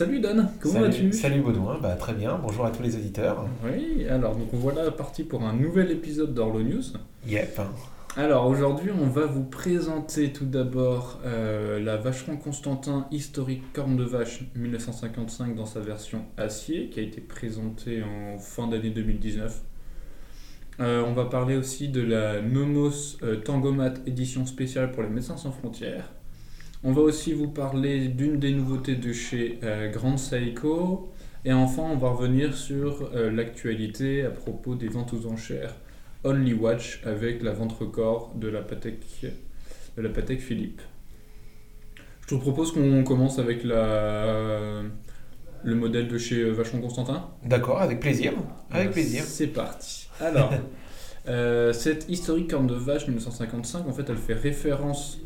Salut Dan, comment vas-tu? Salut Baudouin, bah, très bien, bonjour à tous les auditeurs. Oui, alors donc voilà parti pour un nouvel épisode d'Orlo News. Yep. Alors aujourd'hui on va vous présenter tout d'abord euh, la Vacheron Constantin historique corne de vache 1955 dans sa version acier qui a été présentée en fin d'année 2019. Euh, on va parler aussi de la Nomos euh, Tangomat édition spéciale pour les médecins sans frontières. On va aussi vous parler d'une des nouveautés de chez euh, Grand Seiko. Et enfin, on va revenir sur euh, l'actualité à propos des ventes aux enchères Only Watch avec la vente record de la Patek, de la Patek Philippe. Je te propose qu'on commence avec la, le modèle de chez euh, Vacheron Constantin. D'accord, avec plaisir. Avec Euh, plaisir. C'est parti. Alors, cette historique corne de vache 1955, en fait, elle fait référence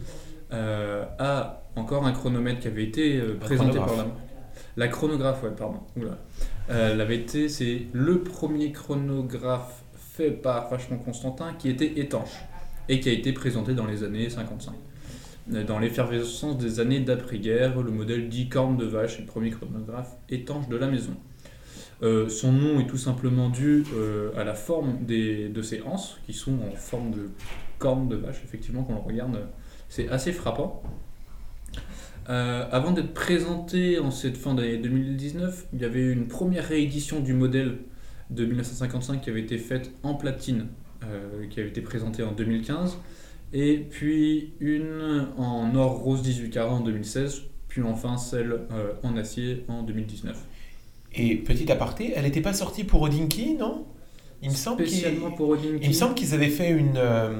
euh, à encore un chronomètre qui avait été euh, présenté par la. La chronographe, ouais, pardon. Oula. Euh, elle avait été, c'est le premier chronographe fait par Vacheron Constantin qui était étanche et qui a été présenté dans les années 55. Euh, Dans l'effervescence des années d'après-guerre, le modèle 10 cornes de vache est le premier chronographe étanche de la maison. Euh, son nom est tout simplement dû euh, à la forme des, de ses anses, qui sont en forme de cornes de vache, effectivement, quand on regarde, c'est assez frappant. Euh, avant d'être présenté en cette fin d'année 2019, il y avait une première réédition du modèle de 1955 qui avait été faite en platine, euh, qui avait été présentée en 2015, et puis une en or rose 18 carats en 2016, puis enfin celle euh, en acier en 2019. Et petit aparté, elle n'était pas sortie pour Odinky, non? Il me semble qu'ils Spécialement pour Odinky. il me semble qu'ils avaient fait une, euh,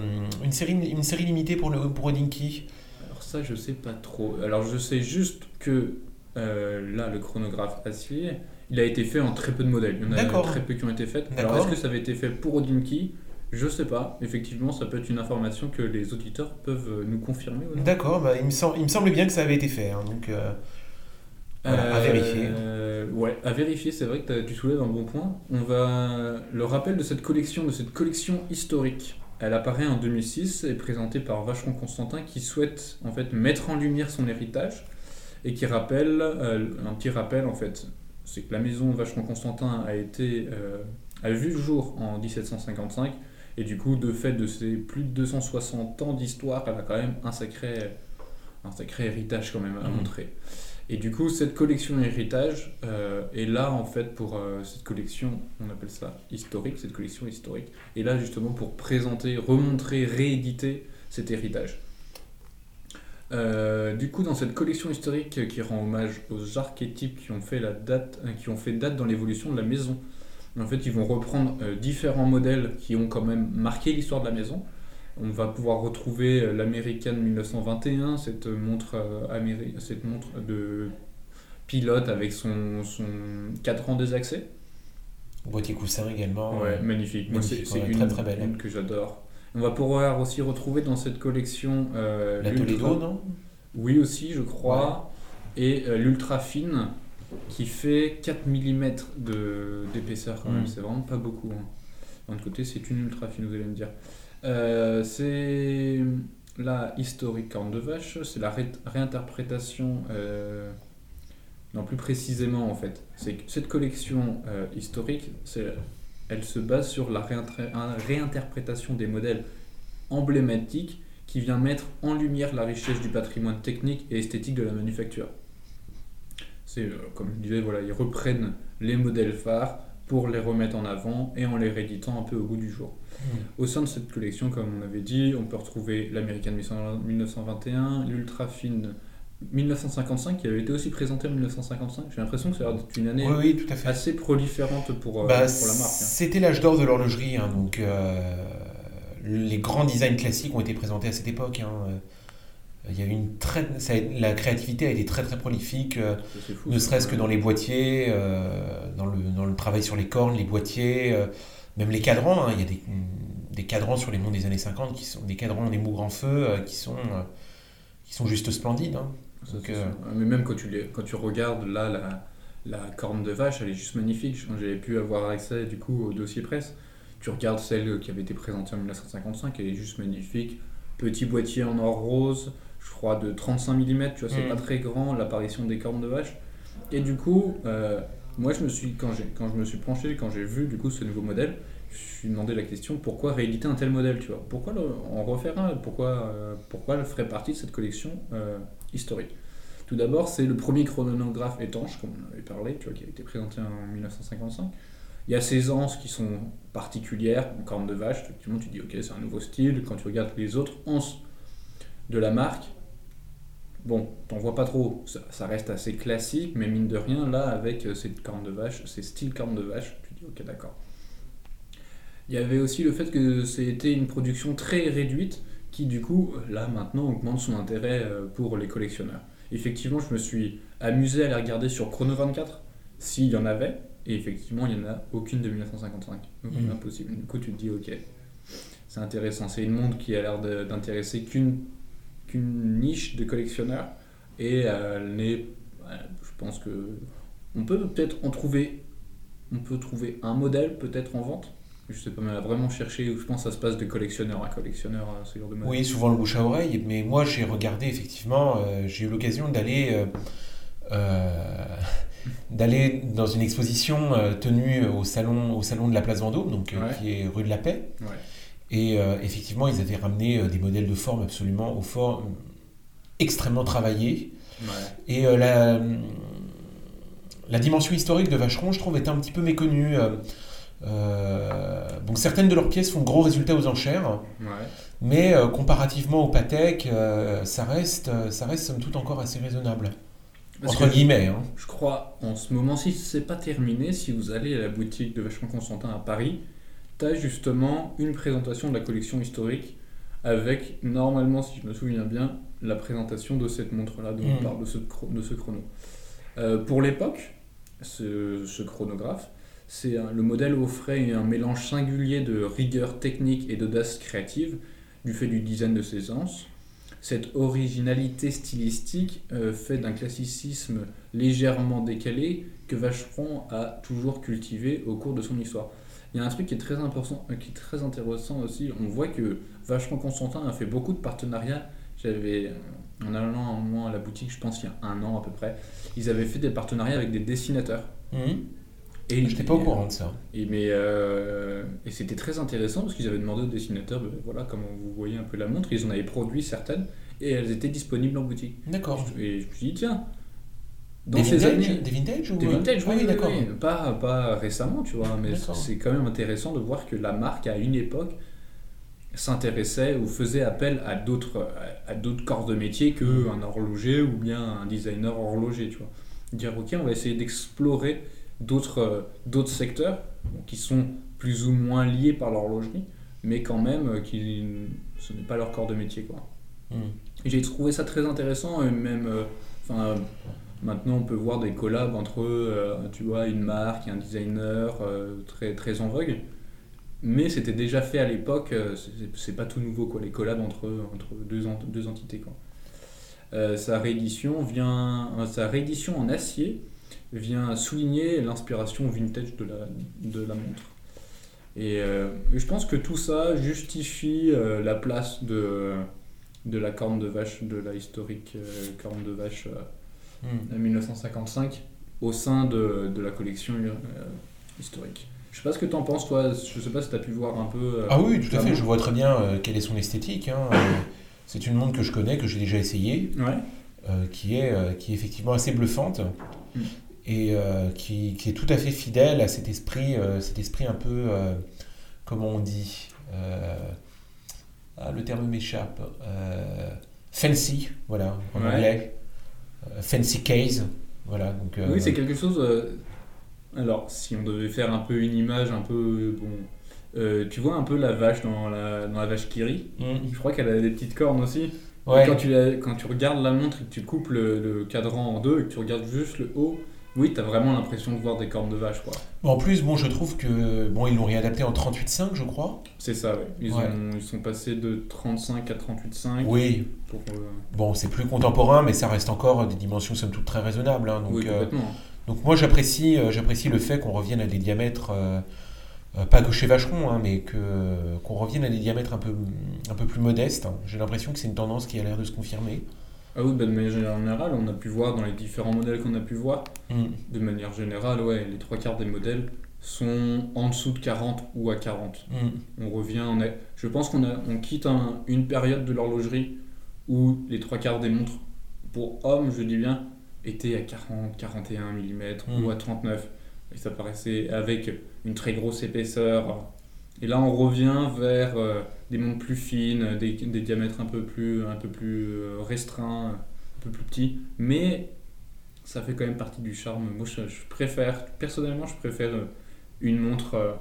une, série, une série limitée pour, le, pour Odinky. Alors ça, je sais pas trop. Alors je sais juste que euh, là, le chronographe acier, il a été fait en très peu de modèles. Il y en a D'accord. très peu qui ont été faits. Alors est-ce que ça avait été fait pour Odinky Je sais pas. Effectivement, ça peut être une information que les auditeurs peuvent euh, nous confirmer. ou non D'accord, bah, il, me semble, il me semble bien que ça avait été fait. hein, donc, euh, Voilà, à vérifier. Euh, ouais, à vérifier, c'est vrai que tu soulèves un bon point. On va le rappel de cette collection, de cette collection historique. Elle apparaît en 2006 et est présentée par Vacheron Constantin qui souhaite en fait mettre en lumière son héritage et qui rappelle euh, un petit rappel en fait, c'est que la maison Vacheron Constantin a été euh, a vu le jour en 1755 et du coup de fait de ces plus de 260 ans d'histoire, elle a quand même un sacré un sacré héritage quand même à Mhm. montrer. Et du coup, cette collection héritage euh, est là en fait pour euh, cette collection, on appelle ça historique, cette collection historique, est là justement pour présenter, remontrer, rééditer cet héritage. Euh, du coup, dans cette collection historique qui rend hommage aux archétypes qui ont fait, la date, euh, qui ont fait date dans l'évolution de la maison, en fait, ils vont reprendre différents modèles qui ont quand même marqué l'histoire de la maison. On va pouvoir retrouver euh, l'américaine 1921, cette montre, euh, améri- cette montre de pilote avec son, son cadran désaxé. boîtier coussin également. Ouais, euh, magnifique. C'est magnifique, c'est ouais, une, très, très belle. une que j'adore. On va pouvoir aussi retrouver dans cette collection euh, la Toledo, non? Oui, aussi, je crois. Et euh, l'ultra fine qui fait 4 mm de- d'épaisseur quand même. Mm. C'est vraiment pas beaucoup. hein. D'un côté, c'est une ultra fine, vous allez me dire. Euh, c'est la historique corne de vache, c'est la ré- réinterprétation. euh, non, plus précisément en fait, c'est cette collection euh, historique, elle se base sur la réinterprétation des modèles emblématiques qui vient mettre en lumière la richesse du patrimoine technique et esthétique de la manufacture. C'est comme je disais, voilà, ils reprennent les modèles phares pour les remettre en avant et en les rééditant un peu au goût du jour. Au sein de cette collection, comme on avait dit, on peut retrouver l'American 1921, l'Ultra Fine 1955 qui avait été aussi présenté en 1955. J'ai l'impression que ça a l'air d'être une année Oui, oui, tout à fait. assez proliférante pour, euh, Bah, pour la marque. hein. C'était l'âge d'or de l'horlogerie, hein, donc euh, les grands designs classiques ont été présentés à cette époque. hein, euh, Il y a une très, ça la créativité a été très très prolifique, euh, fou, ne serait-ce que dans les boîtiers, euh, dans, le, dans le travail sur les cornes, les boîtiers, euh, même les cadrans. hein. Il y a des, des cadrans sur les monts des années 50 qui sont des cadrans des mougres en feu qui sont qui sont juste splendides. hein. Donc, sûr. Mais même quand tu, les, quand tu regardes là la, la corne de vache, elle est juste magnifique. J'avais pu avoir accès du coup au dossier presse. Tu regardes celle qui avait été présentée en 1955, elle est juste magnifique. Petit boîtier en or rose, je crois de 35 mm, tu vois, c'est Mm. pas très grand, l'apparition des cornes de vache. Et du coup, euh, moi, je me suis, quand, quand je me suis penché, quand j'ai vu du coup ce nouveau modèle, je me suis demandé la question pourquoi rééditer un tel modèle, tu vois? Pourquoi le- en refaire un? Pourquoi, euh, pourquoi le ferait partie de cette collection euh, historique? Tout d'abord, c'est le premier chronographe étanche, comme on avait parlé, tu vois, qui a été présenté en 1955. Il y a ces anses qui sont particulières, en corne de vache, effectivement, tu dis ok, c'est un nouveau style. Quand tu regardes les autres anses de la marque, bon, t'en vois pas trop. Ça, ça reste assez classique, mais mine de rien, là, avec euh, ces cornes de vache, ces styles cornes de vache, tu dis ok, d'accord. Il y avait aussi le fait que c'était une production très réduite qui, du coup, là, maintenant, augmente son intérêt euh, pour les collectionneurs. Effectivement, je me suis amusé à les regarder sur Chrono 24, s'il y en avait, et effectivement, il n'y en a aucune de 1955. Donc, Mhm. impossible. Du coup, tu te dis, ok, c'est intéressant. C'est une monde qui a l'air d'intéresser qu'une qu'une niche de collectionneurs, et euh, elle n'est. euh, Je pense que. On peut peut-être en trouver. On peut trouver un modèle, peut-être en vente. Je sais pas, mais a vraiment cherché où je pense que ça se passe de collectionneur à collectionneur, euh, ce genre de modèle. Oui, souvent le bouche à oreille, mais moi j'ai regardé effectivement, euh, j'ai eu l'occasion d'aller euh, euh, d'aller dans une exposition tenue au salon, au salon de la Place Vendôme, donc, Ouais. qui est rue de la Paix. Ouais. Et euh, effectivement, ils avaient ramené euh, des modèles de forme absolument aux formes extrêmement travaillées. Ouais. Et euh, la, la dimension historique de Vacheron, je trouve, est un petit peu méconnue. Euh, donc certaines de leurs pièces font gros résultats aux enchères. Ouais. Mais comparativement au Patek, ça, reste, ça reste somme toute encore assez raisonnable. Parce Entre guillemets. hein. je crois, en ce moment, si c'est pas terminé, si vous allez à la boutique de Vachement Constantin à Paris, tu as justement une présentation de la collection historique avec, normalement, si je me souviens bien, la présentation de cette montre-là dont on Mm. parle, de ce, chro- de ce chrono. Euh, pour l'époque, ce, ce chronographe, c'est le modèle offrait un mélange singulier de rigueur technique et d'audace créative du fait du design de ses anses. Cette originalité stylistique euh, fait d'un classicisme légèrement décalé que Vacheron a toujours cultivé au cours de son histoire. Il y a un truc qui est très important, euh, qui est très intéressant aussi. On voit que Vacheron Constantin a fait beaucoup de partenariats. J'avais, euh, en allant à la boutique, je pense il y a un an à peu près, ils avaient fait des partenariats avec des dessinateurs. Et Je n'étais pas au courant de ça. et, mais, euh, et c'était très intéressant parce qu'ils avaient demandé aux dessinateurs, ben, voilà, comment vous voyez un peu la montre, ils en avaient produit certaines et elles étaient disponibles en boutique. D'accord. Et je me suis dit, tiens, dans Des ces vintage, années. des vintage ou Des vintage, Ah oui, oui, d'accord. oui. Pas, pas récemment, tu vois, mais c'est quand même intéressant de voir que la marque, à une époque, s'intéressait ou faisait appel à d'autres à- à d'autres corps de métier Mm. qu'un horloger ou bien un designer horloger, tu vois. Dire, ok, on va essayer d'explorer d'autres euh, d'autres secteurs qui sont plus ou moins liés par l'horlogerie, mais quand même, euh, qui, ce n'est pas leur corps de métier, quoi. Et J'ai trouvé ça très intéressant, et même, euh, enfin, euh, maintenant on peut voir des collabs entre, euh, tu vois, une marque un designer euh, très, très en vogue. Mais c'était déjà fait à l'époque, euh, c'est- pas tout nouveau, quoi, les collabs entre, entre deux, ent- deux entités, quoi. Sa réédition vient, sa en acier vient souligner l'inspiration vintage de la, montre. Et je pense que tout ça justifie la place de, de la corne de vache, de la historique corne de vache euh, Mhm. de 1955 au sein de, de la collection euh, historique. Je sais pas ce que tu en penses, toi. Je sais pas si tu as pu voir un peu. euh, Ah oui, tout à fait. Je vois très bien euh, quelle est son esthétique. hein. C'est une montre que je connais, que j'ai déjà essayée, Ouais. euh, qui, est, euh, qui est effectivement assez bluffante Mm. et euh, qui, qui est tout à fait fidèle à cet esprit, euh, cet esprit un peu, euh, comment on dit, euh, ah, le terme m'échappe, euh, fancy, voilà, en Ouais. anglais, fancy case, voilà. Donc, euh, Oui, c'est quelque chose. euh, Alors, si on devait faire un peu une image, un peu. Bon. euh, tu vois un peu la vache dans la, dans la vache Kiri Mm. Je crois qu'elle a des petites cornes aussi. Ouais. Quand, tu la- quand tu regardes la montre et que tu coupes le, le cadran en deux et que tu regardes juste le haut, oui, tu as vraiment l'impression de voir des cornes de vache. quoi. En plus, bon, je trouve que bon, ils l'ont réadapté en 38.5, je crois. C'est ça, ouais. Ils, Ouais. ont- ils sont passés de 35 à 38,5. Oui, Pour, euh, Bon, c'est plus contemporain, mais ça reste encore des dimensions somme toute très raisonnables. hein. donc, oui, euh, donc moi, j'apprécie, euh, j'apprécie le fait qu'on revienne à des diamètres, euh, pas que chez Vacheron, hein, mais que, qu'on revienne à des diamètres un peu, un peu plus modestes. J'ai l'impression que c'est une tendance qui a l'air de se confirmer. Ah oui, bah, de manière générale, on a pu voir dans les différents modèles qu'on a pu voir, Mm. de manière générale, ouais, les trois quarts des modèles sont en dessous de 40 ou à 40. Mm. On revient, on est, je pense qu'on a, on quitte un- une période de l'horlogerie où les trois quarts des montres, pour hommes, je dis bien, étaient à 40, 41 mm Mm. ou à 39. Et ça paraissait avec une très grosse épaisseur. Et là, on revient vers euh, des montres plus fines, des, diamètres un peu plus, un peu plus euh, restreints, un peu plus petits. Mais ça fait quand même partie du charme. Moi, je, préfère, personnellement, je préfère euh, une montre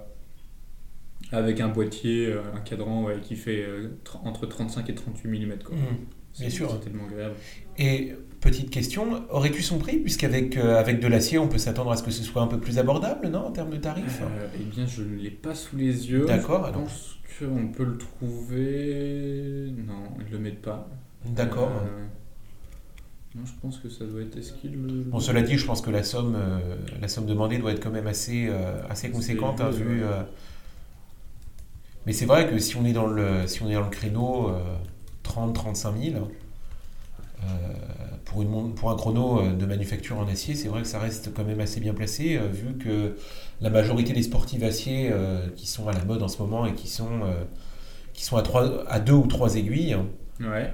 avec un boîtier, un cadran qui fait tr- entre 35 et 38 mm. Quoi. Mm. Bien sûr. C'est tellement agréable. Et petite question, aurais-tu son prix Puisqu'avec euh, avec de l'acier, on peut s'attendre à ce que ce soit un peu plus abordable, non, en termes de tarifs? Euh, eh bien, je ne l'ai pas sous les yeux. D'accord, Je pense qu'on peut le trouver. Non, ils ne le mettent pas. D'accord. Euh, Non, je pense que ça doit être. Est-ce qu'il le. Bon, cela dit, je pense que la somme, la somme demandée doit être quand même assez, assez conséquente, hein, vu. Mais c'est vrai que si on est dans le, si on est dans le créneau 30-35 000, euh, pour, une, pour un chrono euh, de manufacture en acier, c'est vrai que ça reste quand même assez bien placé, euh, vu que la majorité des sportives acier euh, qui sont à la mode en ce moment et qui sont, euh, qui sont à, trois, à deux ou trois aiguilles, Ouais.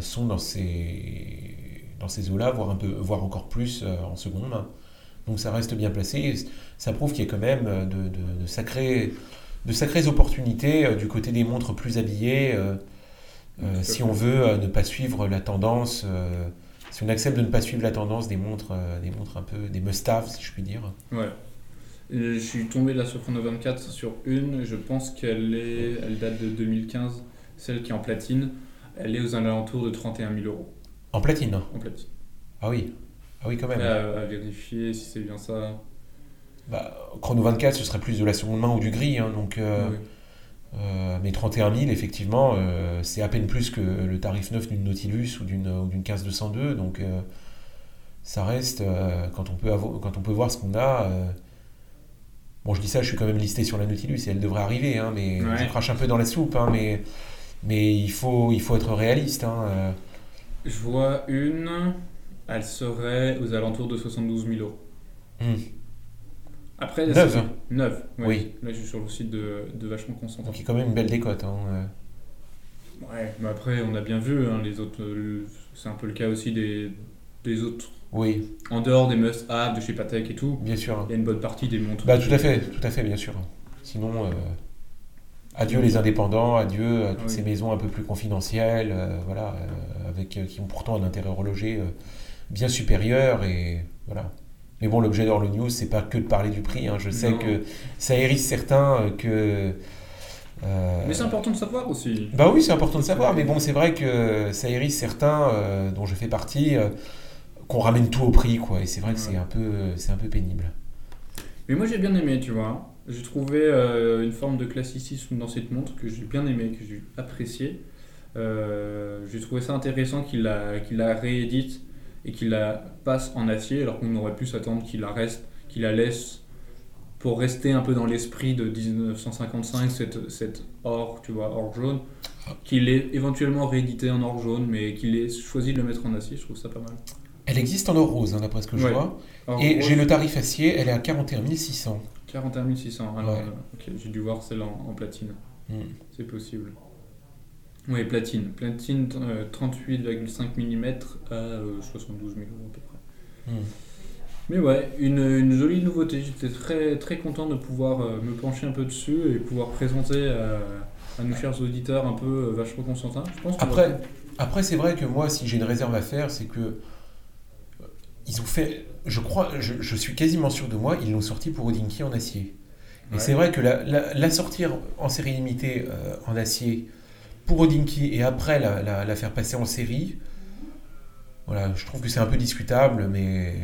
sont dans ces, dans ces eaux-là, voire, un peu, voire encore plus en seconde. Donc ça reste bien placé. ça prouve qu'il y a quand même de, de, de sacrées, de sacrées opportunités du côté des montres plus habillées. euh, euh, Tout à si fait. on veut euh, ne pas suivre la tendance, euh, si on accepte de ne pas suivre la tendance des montres, euh, des montres un peu, des must-have, si je puis dire. Ouais. Je suis tombé là sur Chrono 24 sur une, je pense qu'elle est, elle date de 2015, celle qui est en platine. Elle est aux alentours de 31 000 euros En platine. hein? en platine. Ah oui. Ah oui, quand même. À, à vérifier si c'est bien ça. Bah, Chrono 24, ce serait plus de la seconde main ou du gris. hein, donc, euh. Euh, mais 31 000, effectivement, euh, c'est à peine plus que le tarif neuf d'une Nautilus ou d'une ou d'une 15-202. Donc, euh, ça reste, quand, on peut quand on peut voir ce qu'on a. bon, je dis ça, je suis quand même listé sur la Nautilus et elle devrait arriver, hein, mais Ouais. je crache un peu dans la soupe. hein, mais mais il, faut, il faut être réaliste. hein. Je vois une, elle serait aux alentours de 72 000 euros. Hmm. Après, Neuve. c'est- Neuve, ouais. Oui. Là, je suis sur le site de, de Vachement il y a quand même une belle décote. hein, euh. Ouais, mais après, on a bien vu, hein, les autres, euh, c'est un peu le cas aussi des, des autres. Oui, En dehors des must-have de chez Patek et tout, bien sûr. il y a une bonne partie des montres. Bah, tout à fait, tout à fait, bien sûr. Sinon, euh, adieu les indépendants, adieu à toutes Oui. ces maisons un peu plus confidentielles, euh, voilà, avec, qui ont pourtant un intérêt horloger bien supérieur et voilà. Mais bon, l'objet d'Orlo News, c'est pas que de parler du prix. hein. Je sais Non. que ça hérisse certains euh, que. euh, Mais c'est important de savoir aussi. bah oui, c'est important de savoir, mais bon, c'est vrai que ça hérisse certains, euh, dont je fais partie, euh, qu'on ramène tout au prix, quoi. Et c'est vrai que c'est un peu, c'est un peu pénible. Mais moi, j'ai bien aimé, tu vois. J'ai trouvé une forme de classicisme dans cette montre que j'ai bien aimé, que j'ai apprécié. J'ai trouvé ça intéressant qu'il la, qu'il la réédite et qu'il la passe en acier, alors qu'on aurait pu s'attendre qu'il la reste, qu'il la laisse pour rester un peu dans l'esprit de 1955, cette, cette or, tu vois, or jaune, qu'il ait éventuellement réédité en or jaune, mais qu'il ait choisi de le mettre en acier, je trouve ça pas mal. Elle existe en or rose, hein, d'après ce que je Ouais. vois. Or Et j'ai le tarif acier, elle est à 41 600. 41 600, alors Ouais. euh, j'ai dû voir celle en, en platine. Hmm. C'est possible. Oui, platine. Platine euh, 38,5 mm à euh, 72 000 euros à peu près. Hmm. Mais ouais, une, une jolie nouveauté. J'étais très, très content de pouvoir euh, me pencher un peu dessus et pouvoir présenter à, à nos chers auditeurs un peu euh, vachement Constantin. Je pense va- Après, après c'est vrai que moi, si j'ai une réserve à faire, c'est que euh, ils ont fait, je crois, je, je suis quasiment sûr de moi, ils l'ont sorti pour Odinky en acier. Et Ouais. c'est vrai que la, la- la sortir en série limitée en acier pour Odinky et après la, la- la faire passer en série, voilà, je trouve que c'est un peu discutable, mais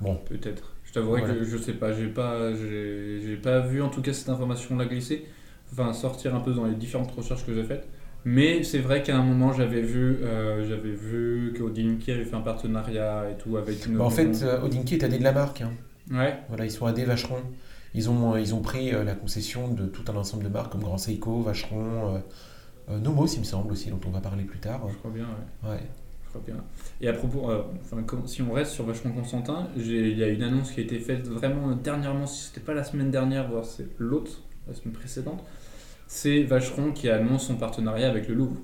bon. Peut-être. Je t'avouerai Voilà. que je sais pas. J'ai pas, j'ai pas vu en tout cas cette information-là glisser. Enfin, sortir un peu dans les différentes recherches que j'ai faites. Mais c'est vrai qu'à un moment, j'avais vu, euh, j'avais vu qu'Odinky avait fait un partenariat et tout avec une. Bah, en fait, euh, Odinky est AD de la marque. hein. ouais. Voilà, ils sont AD Vacheron. Ils ont, ils ont pris euh, la concession de tout un ensemble de marques comme Grand Seiko, Vacheron, euh, euh, Nomos, il me semble aussi, dont on va parler plus tard. Je crois bien. Ouais. Ouais. Je crois bien. Et à propos, euh, enfin, si on reste sur Vachement Constantin, il y a une annonce qui a été faite vraiment dernièrement, si c'était pas la semaine dernière, voire c'est l'autre, la semaine précédente. C'est Vacheron qui annonce son partenariat avec le Louvre.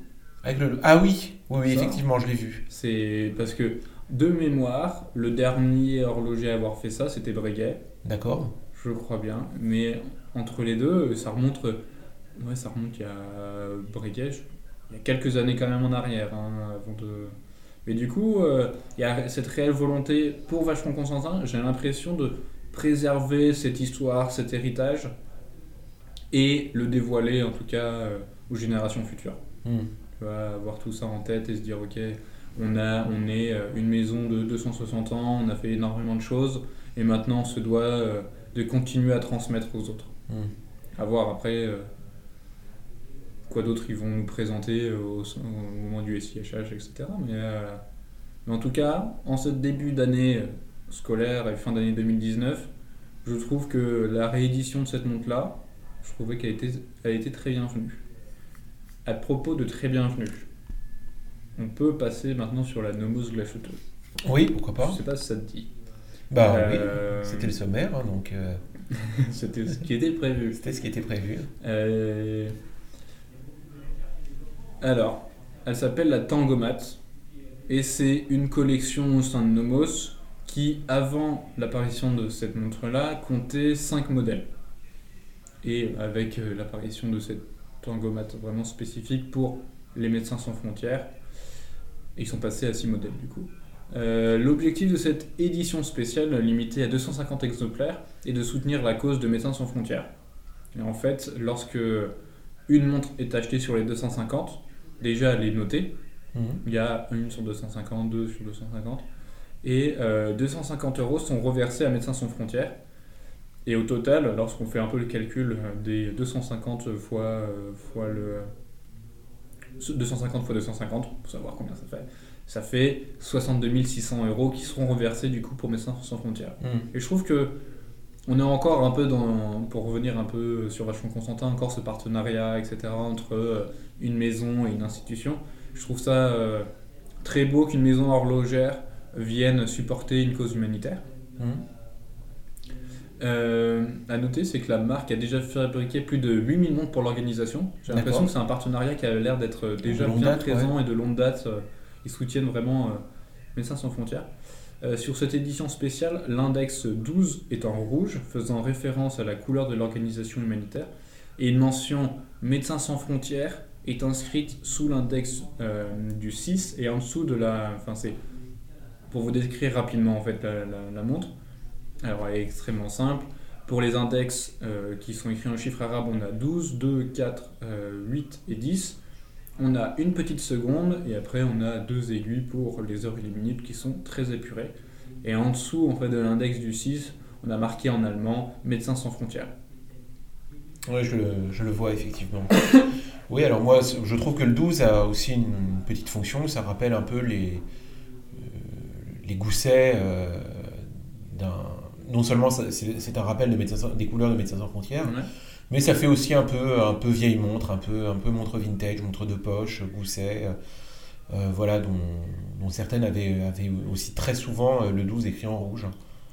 Avec le... Ah oui, oui, effectivement, je l'ai vu. C'est parce que, de mémoire, le dernier horloger à avoir fait ça, c'était Breguet, D'accord. je crois bien. Mais entre les deux, ça remonte, ouais, ça remonte il y a Breguet, il y a quelques années quand même en arrière, hein, avant de. Mais du coup, euh, il y a cette réelle volonté pour Vacheron Constantin. J'ai l'impression de préserver cette histoire, cet héritage, et le dévoiler en tout cas euh, aux générations futures. Hmm. Tu vois, avoir tout ça en tête et se dire, ok, on, a, on est euh, une maison de 260 ans, on a fait énormément de choses, et maintenant on se doit euh, de continuer à transmettre aux autres. Hmm. À voir après euh, quoi d'autre ils vont nous présenter au, au moment du SIHH, etc. Mais, euh, mais en tout cas, en ce début d'année euh, scolaire et fin d'année 2019, je trouve que la réédition de cette montre-là, je trouvais qu'elle était, a été très bienvenue. À propos de très bienvenue, on peut passer maintenant sur la Nomos glachoteuse. Oui, pourquoi pas. Je sais pas si ça te dit. Bah Euh, oui, c'était le sommaire, hein, donc euh, C'était ce qui était prévu. c'était ce qui était prévu. Euh, Alors, elle s'appelle la Tangomat et c'est une collection au sein de Nomos qui, avant l'apparition de cette montre-là, comptait 5 modèles. Et avec euh, l'apparition de cette Tangomat vraiment spécifique pour les médecins sans frontières, ils sont passés à 6 modèles du coup. Euh, L'objectif de cette édition spéciale, limitée à 250 exemplaires, est de soutenir la cause de Médecins sans frontières. Et en fait, lorsque une montre est achetée sur les 250, déjà elle est notée. Mhm. Il y a une sur 250, deux sur 250. Et euh, 250 euros sont reversés à Médecins sans frontières. Et au total, lorsqu'on fait un peu le calcul euh, des 250 fois, euh, fois le. 250 fois 250, pour savoir combien ça fait, ça fait 62 600 euros qui seront reversés du coup pour Médecins sans frontières. Hmm. Et je trouve que on est encore un peu dans, pour revenir un peu sur Vachon Constantin, encore ce partenariat, etc., entre euh, une maison et une institution. Je trouve ça euh, très beau qu'une maison horlogère vienne supporter une cause humanitaire. Hmm. Euh, à noter, c'est que la marque a déjà fabriqué plus de 8000 montres pour l'organisation. J'ai l'impression que c'est un partenariat qui a l'air d'être déjà De longue bien date, présent et de longue date. Euh, Ils soutiennent vraiment euh, Médecins sans frontières. Euh, sur cette édition spéciale, l'index 12 est en rouge, faisant référence à la couleur de l'organisation humanitaire, et une mention Médecins sans frontières est inscrite sous l'index euh, du 6 et en dessous de la. Enfin, c'est pour vous décrire rapidement en fait la, montre. Alors, elle est extrêmement simple. Pour les index euh, qui sont écrits en chiffres arabes, on a 12, 2, 4, euh, 8 et 10. On a une petite seconde et après on a deux aiguilles pour les heures et les minutes qui sont très épurées. Et en dessous en fait, de l'index du 6, on a marqué en allemand Médecins sans frontières. Ouais, je, le- je le vois effectivement. oui, alors moi, je trouve que le 12 a aussi une petite fonction. Ça rappelle un peu les, euh, les goussets euh, d'un. Non seulement c'est un rappel de médecins des couleurs de Médecins sans frontières, Ouais. Mais ça fait aussi un peu, un peu vieille montre, un peu, un peu montre vintage, montre de poche, gousset, euh, euh, voilà, dont, dont certaines avaient, avaient aussi très souvent euh, le 12 écrit en rouge.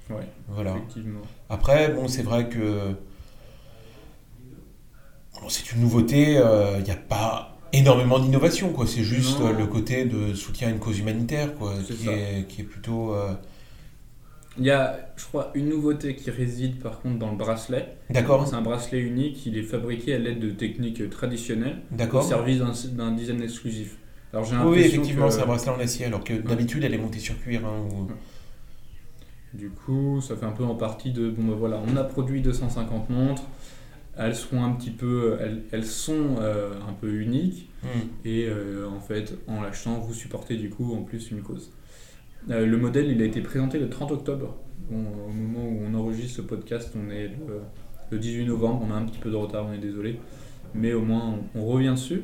Ouais, Voilà. effectivement. Après, bon, c'est vrai que bon, c'est une nouveauté, il n'y a pas énormément d'innovation, quoi. C'est juste Non. le côté de soutien à une cause humanitaire, quoi, qui est, qui est plutôt... euh, Il y a, je crois, une nouveauté qui réside par contre dans le bracelet. D'accord, C'est un bracelet unique, il est fabriqué à l'aide de techniques traditionnelles au service d'un- design exclusif. Alors j'ai Oui, effectivement, que- c'est un bracelet en acier, alors que d'habitude, elle est montée sur cuir. hein, ou- Du coup, ça fait un peu en partie de bon ben voilà, on a produit 250 montres, elles sont un petit peu, elles, elles sont euh, un peu uniques Hmm. et euh, en fait, en l'achetant, vous supportez du coup en plus une cause. Euh, le modèle, il a été présenté le 30 octobre. Au moment où on enregistre ce podcast, on est le, le 18 novembre, on a un petit peu de retard, on est désolé, mais au moins on, revient dessus.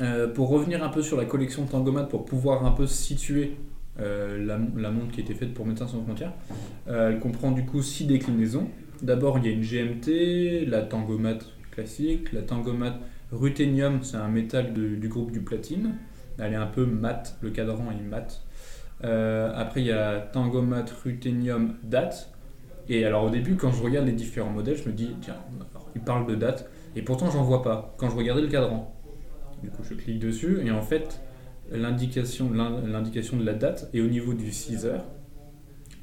Euh, pour revenir un peu sur la collection Tangomat, pour pouvoir un peu situer euh, la, montre qui a été faite pour Médecins sans frontières, elle comprend du coup six déclinaisons. D'abord, il y a une GMT, la Tangomat classique, la Tangomat Ruthenium, c'est un métal du groupe du platine. Elle est un peu mat, le cadran est mat. Euh, après, il y a Tangomat Ruthenium Date. Et alors, au début, quand je regarde les différents modèles, je me dis, tiens, ils parlent de date. Et pourtant, j'en vois pas. Quand je regardais le cadran, du coup, je clique dessus. Et en fait, l'indication, de la date est au niveau du 6 heures.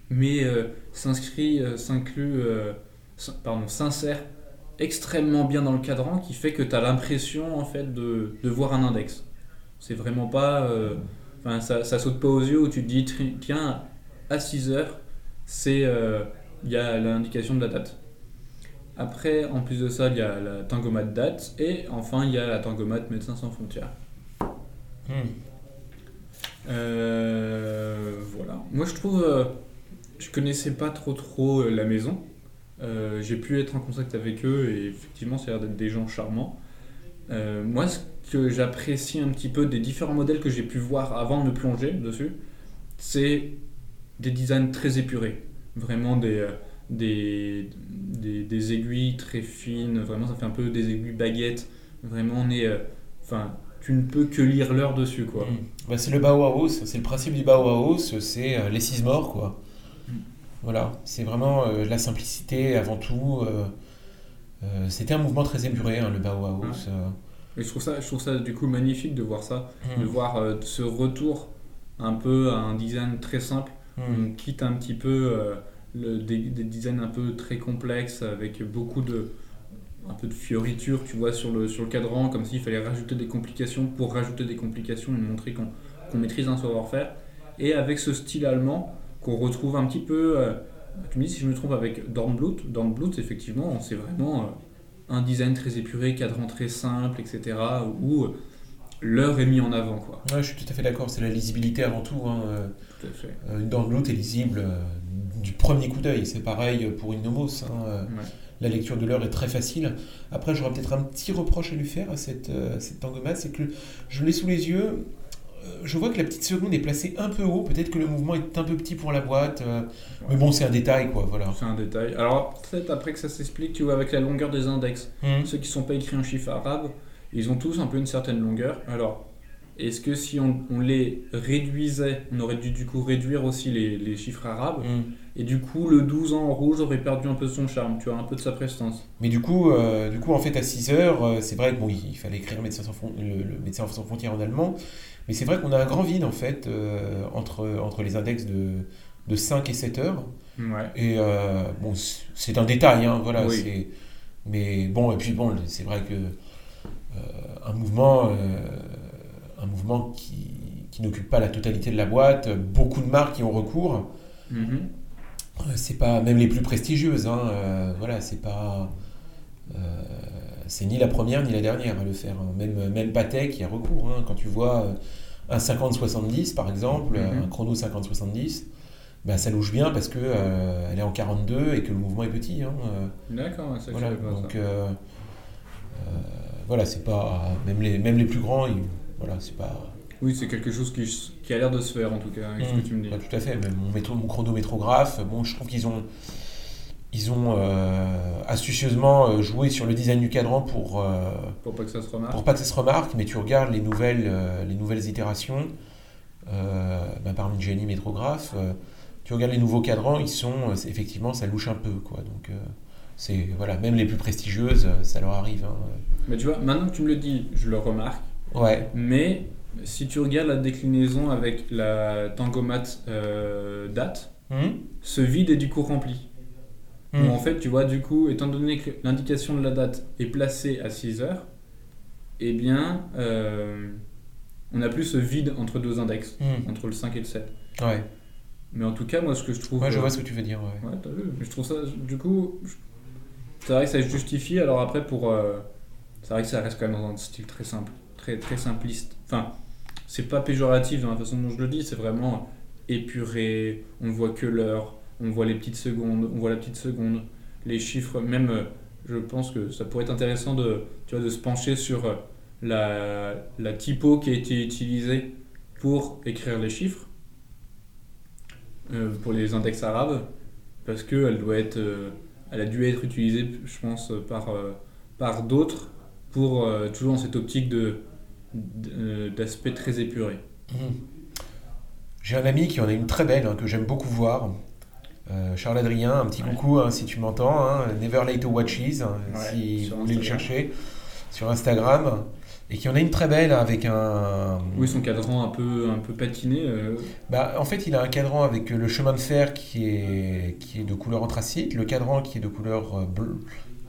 Mais euh, s'inscrit, euh, s'inclut, pardon, s'insère extrêmement bien dans le cadran qui fait que tu as l'impression en fait de, de voir un index. C'est vraiment pas. Enfin, ça, ça saute pas aux yeux où tu te dis, tiens, à 6 heures, c'est euh, il y a l'indication de la date. Après, en plus de ça, il y a la tangomat date et enfin il y a la tangomat Médecins sans frontières. Hmm. Euh, voilà. Moi, je trouve, euh, je connaissais pas trop trop euh, la maison. J'ai pu être en contact avec eux et effectivement, ça a l'air d'être des gens charmants. Moi, ce que j'apprécie un petit peu des différents modèles que j'ai pu voir avant de me plonger dessus, c'est des designs très épurés. Vraiment des, euh, des, des, des aiguilles très fines. Vraiment, ça fait un peu des aiguilles baguettes. Vraiment, on est. euh, Enfin, tu ne peux que lire l'heure dessus, quoi. Hmm. Bah, c'est le Bauhaus, c'est le principe du Bauhaus, c'est euh, les six morts, quoi. Mm. Voilà, c'est vraiment euh, la simplicité avant tout. euh, C'était un mouvement très épuré, hein, le Bauhaus. Ouais. Et je trouve ça, je trouve ça du coup magnifique de voir ça, Hmm. de voir euh, ce retour un peu à un design très simple. Hmm. On quitte un petit peu euh, le, des, des designs un peu très complexes avec beaucoup de un peu de fioritures, tu vois, sur le, sur le cadran, comme s'il fallait rajouter des complications pour rajouter des complications et montrer qu'on maîtrise un savoir-faire. Et avec ce style allemand qu'on retrouve un petit peu, euh, tu me dis si je me trompe avec Dornblut, Dornblut effectivement, c'est vraiment un design très épuré, cadran très simple, etc. où euh, l'heure est mis en avant, quoi. Ouais, je suis tout à fait d'accord, c'est la lisibilité avant tout. hein, euh, Tout à fait. euh, Une Dornblut est lisible du premier coup d'œil, c'est pareil pour une Nomos. hein, Ouais. La lecture de l'heure est très facile. Après, j'aurais peut-être un petit reproche à lui faire à cette, cette c'est que je l'ai sous les yeux. Euh, Je vois que la petite seconde est placée un peu haut. Peut-être que le mouvement est un peu petit pour la boîte. euh, Mais bon, c'est un détail, quoi. Voilà. C'est un détail. Alors, peut-être après que ça s'explique, tu vois, avec la longueur des index. Hmm. Ceux qui ne sont pas écrits en chiffre arabe, ils ont tous un peu une certaine longueur. Alors, est-ce que si on, on les réduisait, on aurait dû du coup réduire aussi les, les chiffres arabes Hmm. Et du coup, le 12 ans en rouge aurait perdu un peu de son charme, tu vois, un peu de sa prestance. Mais du coup, euh, du coup, en fait, à 6 heures, euh, c'est vrai que bon, il, fallait écrire médecin sans fron- le, le médecin sans frontières en allemand. Mais c'est vrai qu'on a un grand vide, en fait, euh, entre, entre les index de, de 5 et 7 heures. Ouais. Et euh, bon, c'est- un détail, hein, voilà. Oui. Mais bon, et puis bon, c'est vrai que euh, un mouvement, un mouvement qui, qui n'occupe pas la totalité de la boîte, beaucoup de marques y ont recours. Mhm. Euh, C'est pas même les plus prestigieuses, hein, voilà, c'est pas, c'est ni la première ni la dernière à le faire. hein. Même même Patek y a recours. hein. Quand tu vois euh, un 50-70 par exemple, Mhm. un chrono 50-70, bah, ça louche bien parce que euh, elle est en 42 et que le mouvement est petit. hein, euh. D'accord, ça, Voilà, donc euh, euh, voilà, c'est pas même les même les plus grands, ils- voilà, c'est pas. Oui, c'est quelque chose qui, qui a l'air de se faire en tout cas, avec ce Mm. que tu me dis. Tout à fait. Même mon, métro, mon chronométrographe, bon, je trouve qu'ils ont ils ont astucieusement euh, joué sur le design du cadran pour euh, Pour pas que ça se remarque. pour pas que ça se remarque, mais tu regardes les nouvelles euh, les nouvelles itérations bah, parmi Jenny métrographe, tu regardes les nouveaux cadrans, ils sont effectivement ça louche un peu quoi. Donc c'est voilà, même les plus prestigieuses, ça leur arrive. hein. Mais tu vois, maintenant que tu me le dis, je le remarque. Ouais. Mais si tu regardes la déclinaison avec la Tangomat euh, date, Hmm? ce vide est du coup rempli. Hmm. Où en fait, tu vois, du coup, étant donné que l'indication de la date est placée à 6 heures, eh bien, euh, on n'a plus ce vide entre deux index, Hmm. entre le 5 et le 7. Ouais. Mais en tout cas, moi, ce que je trouve. Ouais, je euh, vois ce que tu veux dire. Ouais. Ouais, t'as vu. Mais je trouve ça, du coup, je- c'est vrai que ça se justifie. Alors après, pour, euh, c'est vrai que ça reste quand même dans un style très simple, très très simpliste. Enfin, c'est pas péjoratif dans la façon dont je le dis. C'est vraiment épuré. On ne voit que l'heure. On voit les petites secondes. On voit la petite seconde. Les chiffres. Même, euh, je pense que ça pourrait être intéressant de, tu vois, de se pencher sur euh, la, typo qui a été utilisée pour écrire les chiffres. euh, pour les index arabes parce que elle doit être elle a dû être utilisée je pense par par d'autres pour toujours dans cette optique de d'aspect très épuré. Mhm. J'ai un ami qui en a une très belle, hein, que j'aime beaucoup voir. Euh, Charles Adrien, un petit Ouais. coucou hein, si tu m'entends. hein, Never Late to Watches, hein, Ouais, si vous voulez le Instagram. chercher, sur Instagram. Et qui en a une très belle avec un. Oui, son cadran un peu, un peu patiné. euh, Bah, en fait, il a un cadran avec le chemin de fer qui est, qui est de couleur anthracite, le cadran qui est de couleur euh, bleu,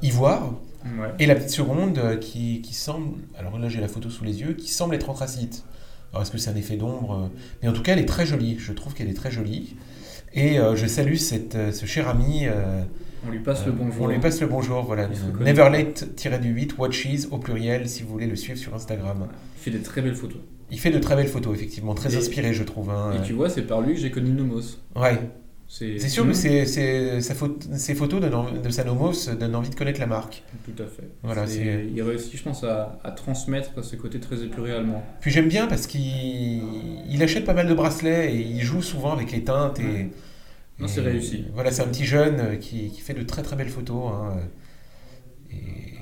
ivoire, ouais. et la petite seconde euh, qui, qui semble, alors là j'ai la photo sous les yeux, qui semble être anthracite. Alors est-ce que c'est un effet d'ombre euh, Mais en tout cas, elle est très jolie, je trouve qu'elle est très jolie. Et euh, je salue cette, euh, ce cher ami. euh, On lui passe le bonjour. On lui passe le bonjour, voilà. Il se reconnaît. Neverlate-du-8 Watches au pluriel si vous voulez le suivre sur Instagram. Il fait des très belles photos. Il fait de très belles photos, effectivement, très Et- inspiré, je trouve. hein. Et tu vois, c'est par lui que j'ai connu Nomos. Ouais, C'est sûr que c'est, c'est- ces photos de, de Sanomos donnent envie de connaître la marque. Tout à fait. Voilà, Il réussit, je pense, à, à transmettre ce côté très épuré allemand. Puis j'aime bien parce qu'il il achète pas mal de bracelets et il joue souvent avec les teintes. Et, Ouais. Non, c'est réussi. Voilà, c'est un petit jeune qui, qui fait de très très belles photos. hein. Et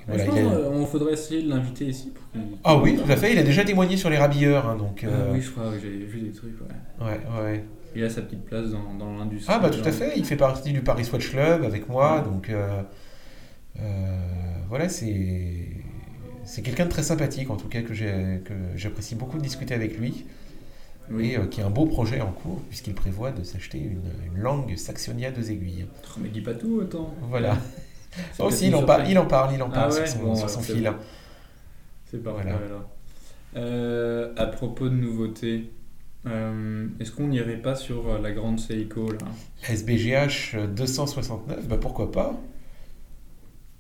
voilà, il a- qu'on faudrait essayer de l'inviter ici. Pour Ah oui, tout à fait. Il a déjà témoigné sur les rabilleurs. hein, donc, Ah euh, oui, je crois que j'ai vu des trucs. Ouais. ouais, ouais. Il a sa petite place dans, dans l'industrie. Ah bah tout à fait, il fait partie du Paris Watch Club avec moi, Ouais. donc euh, euh, voilà, c'est c'est quelqu'un de très sympathique en tout cas que j'apprécie beaucoup de discuter avec lui Oui. et euh, qui a un beau projet en cours puisqu'il prévoit de s'acheter une, une langue Saxonia deux aiguilles. Oh, mais dis pas tout, attends. Voilà. Oh, si, il en, parle, il en parle, il en parle Ah ouais sur son, Bon, sur alors, son c'est fil. bon. C'est pas Voilà. Euh, à propos de nouveautés, euh, est-ce qu'on n'irait pas sur euh, la grande Seiko là SBGH 269, bah pourquoi pas.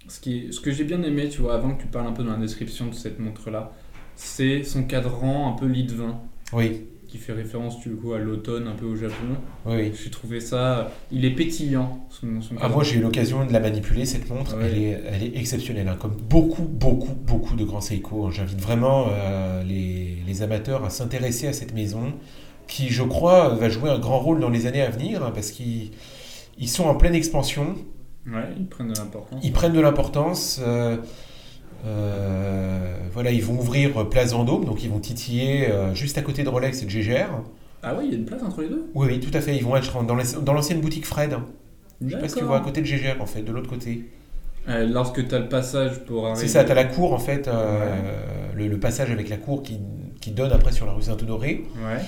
Ce, qui est- ce que j'ai bien aimé, tu vois, avant que tu parles un peu dans la description de cette montre-là, c'est son cadran un peu lit de vin, Oui, qui fait référence du coup à l'automne, un peu au Japon. oui. J'ai trouvé ça, il est pétillant, son, son Ah, moi j'ai eu l'occasion de la manipuler cette montre, Ouais. elle, est, elle est exceptionnelle, hein. comme beaucoup, beaucoup, beaucoup de grands Seiko. hein. J'invite vraiment euh, les, les amateurs à s'intéresser à cette maison, qui je crois va jouer un grand rôle dans les années à venir, hein, parce qu'ils ils sont en pleine expansion, Ouais, ils prennent de l'importance. ils prennent de l'importance. euh, voilà, ils vont ouvrir Place Vendôme, donc ils vont titiller euh, juste à côté de Rolex et de Gégère. Ah ouais, il y a une place entre les deux? Oui, oui, tout à fait. Ils vont être dans l'ancienne boutique Fred. Je sais pas si tu D'accord. vois à côté de Gégère, en fait, de l'autre côté. Euh, lorsque tu as le passage pour arriver. C'est ça, tu as la cour en fait, euh, le, le passage avec la cour qui, qui donne après sur la rue Saint-Honoré. Ouais.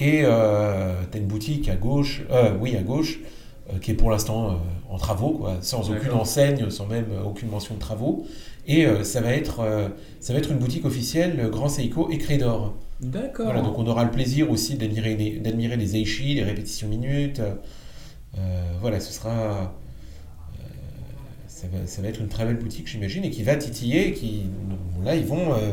Et euh, tu as une boutique à gauche, euh, oui à gauche, euh, qui est pour l'instant euh, en travaux, quoi, sans aucune enseigne, sans même euh, aucune mention de travaux. Et euh, ça, va être, euh, ça va être une boutique officielle euh, Grand Seiko et Crédor. D'accord. Voilà, donc on aura le plaisir aussi d'admirer les, les Eishi, les répétitions minutes. Voilà, ce sera. ça, va, ça va être une très belle boutique, j'imagine, et qui va titiller. Qui, là, ils vont, euh,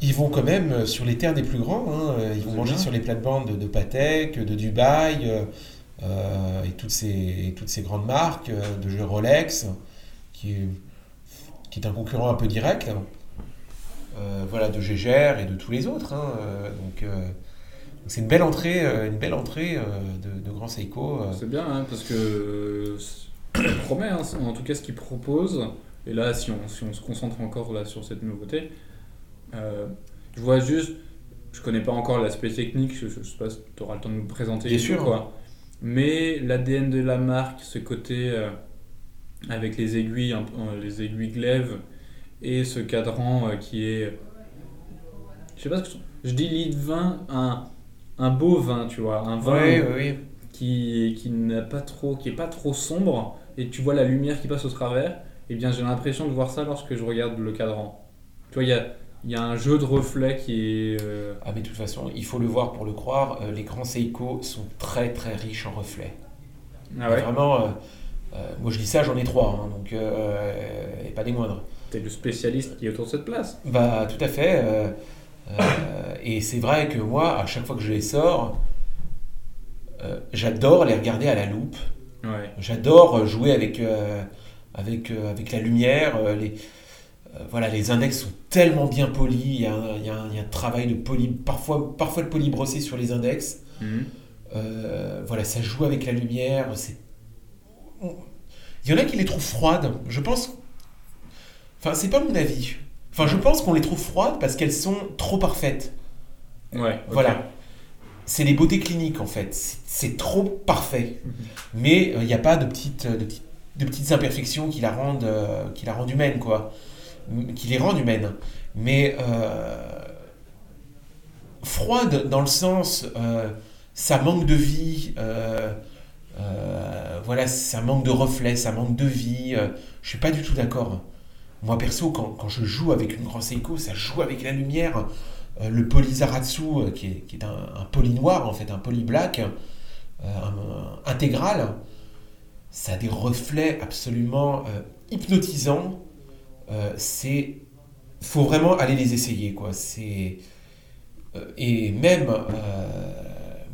ils vont quand même sur les terres des plus grands. hein, ils vont manger bien. sur les plates-bandes de, de Patek, de Dubaï, euh, et, toutes ces, et toutes ces grandes marques, de jeux Rolex, qui qui est un concurrent un peu direct. Euh, voilà, de Gégère et de tous les autres. hein, euh, donc, euh, donc c'est une belle entrée, une belle entrée de, de Grand Seiko. C'est bien, hein, parce que ça promet, hein, en tout cas ce qu'il propose. Et là, si on, si on se concentre encore là, sur cette nouveauté, euh, je vois juste, je connais pas encore l'aspect technique, je, je sais pas si tu auras le temps de nous présenter. Bien sûr. Quoi. Mais l'ADN de la marque, ce côté euh, avec les aiguilles, euh, les aiguilles glaive et ce cadran euh, qui est, je sais pas ce que je dis, lit de vin, un, un beau vin, tu vois, un vin Oui, oui, oui. qui, qui n'a pas trop qui est pas trop sombre et tu vois la lumière qui passe au travers et bien j'ai l'impression de voir ça lorsque je regarde le cadran tu vois il y a, il y a un jeu de reflets qui est euh, Ah, mais de toute façon, il faut le voir pour le croire. euh, les grands Seiko sont très très riches en reflets. ah ouais? Vraiment, euh, moi je dis ça, j'en ai trois, hein, donc euh, et pas des moindres. t'es le spécialiste qui est autour de cette place Bah, tout à fait. euh, euh, et c'est vrai que moi, à chaque fois que je les sors, euh, j'adore les regarder à la loupe. ouais J'adore jouer avec, euh, avec, euh, avec la lumière. euh, les, euh, voilà, les index sont tellement bien polis. Il y a un, il y a un- il y a un travail de poly, parfois, parfois le poly brossé sur les index. Mhm. Euh, voilà, ça joue avec la lumière. C'est... Il y en a qui les trouvent froides. Je pense. Enfin, c'est pas mon avis. Enfin, je pense qu'on les trouve froides parce qu'elles sont trop parfaites. Ouais. Voilà. C'est les beautés cliniques en fait. C'est trop parfait. Mhm. Mais il n'y a pas de petites, de, petites, de petites imperfections qui la rendent, euh, qui la rendent humaine, quoi. Qui les rendent humaines. Mais euh, froide dans le sens, euh, ça manque de vie. Euh, voilà, ça manque de reflets, ça manque de vie. euh, je suis pas du tout d'accord. Moi perso, quand, quand je joue avec une Grand Seiko, ça joue avec la lumière. Euh, le Polyzaratsu, euh, qui est, qui est un, un poly noir en fait, un poly black, un- intégral, ça a des reflets absolument hypnotisants. C'est, faut vraiment aller les essayer quoi. Et même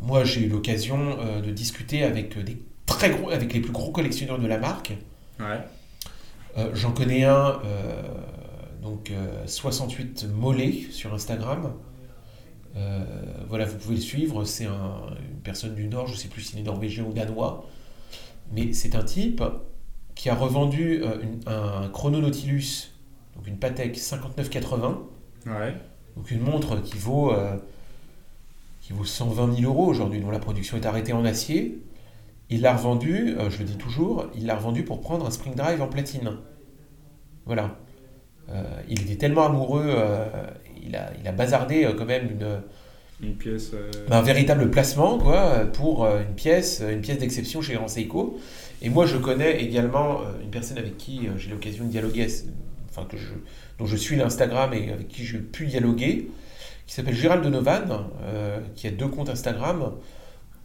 moi j'ai eu l'occasion euh, de discuter avec des très gros, avec les plus gros collectionneurs de la marque. Ouais. Euh, J'en connais un, euh, donc euh, 68 Mollet sur Instagram. Euh, voilà, vous pouvez le suivre. C'est un- une personne du Nord, je ne sais plus s'il est norvégien ou danois. Mais c'est un type qui a revendu euh, une- un chrono Nautilus, donc une Patek 5980, Ouais. donc une montre qui vaut, euh, qui vaut 120 000 euros aujourd'hui, dont la production est arrêtée en acier. Il l'a revendu, euh, je le dis toujours, il l'a revendu pour prendre un Spring Drive en platine. Voilà. Euh, il était tellement amoureux, euh, il, a, il a bazardé quand même une, Une pièce. un véritable placement quoi, pour une pièce, une pièce d'exception chez Grand Seiko. Et moi, je connais également une personne avec qui j'ai l'occasion de dialoguer, enfin que je, dont je suis l'Instagram et avec qui je pu dialoguer, qui s'appelle Gérald Donovan, euh, qui a deux comptes Instagram,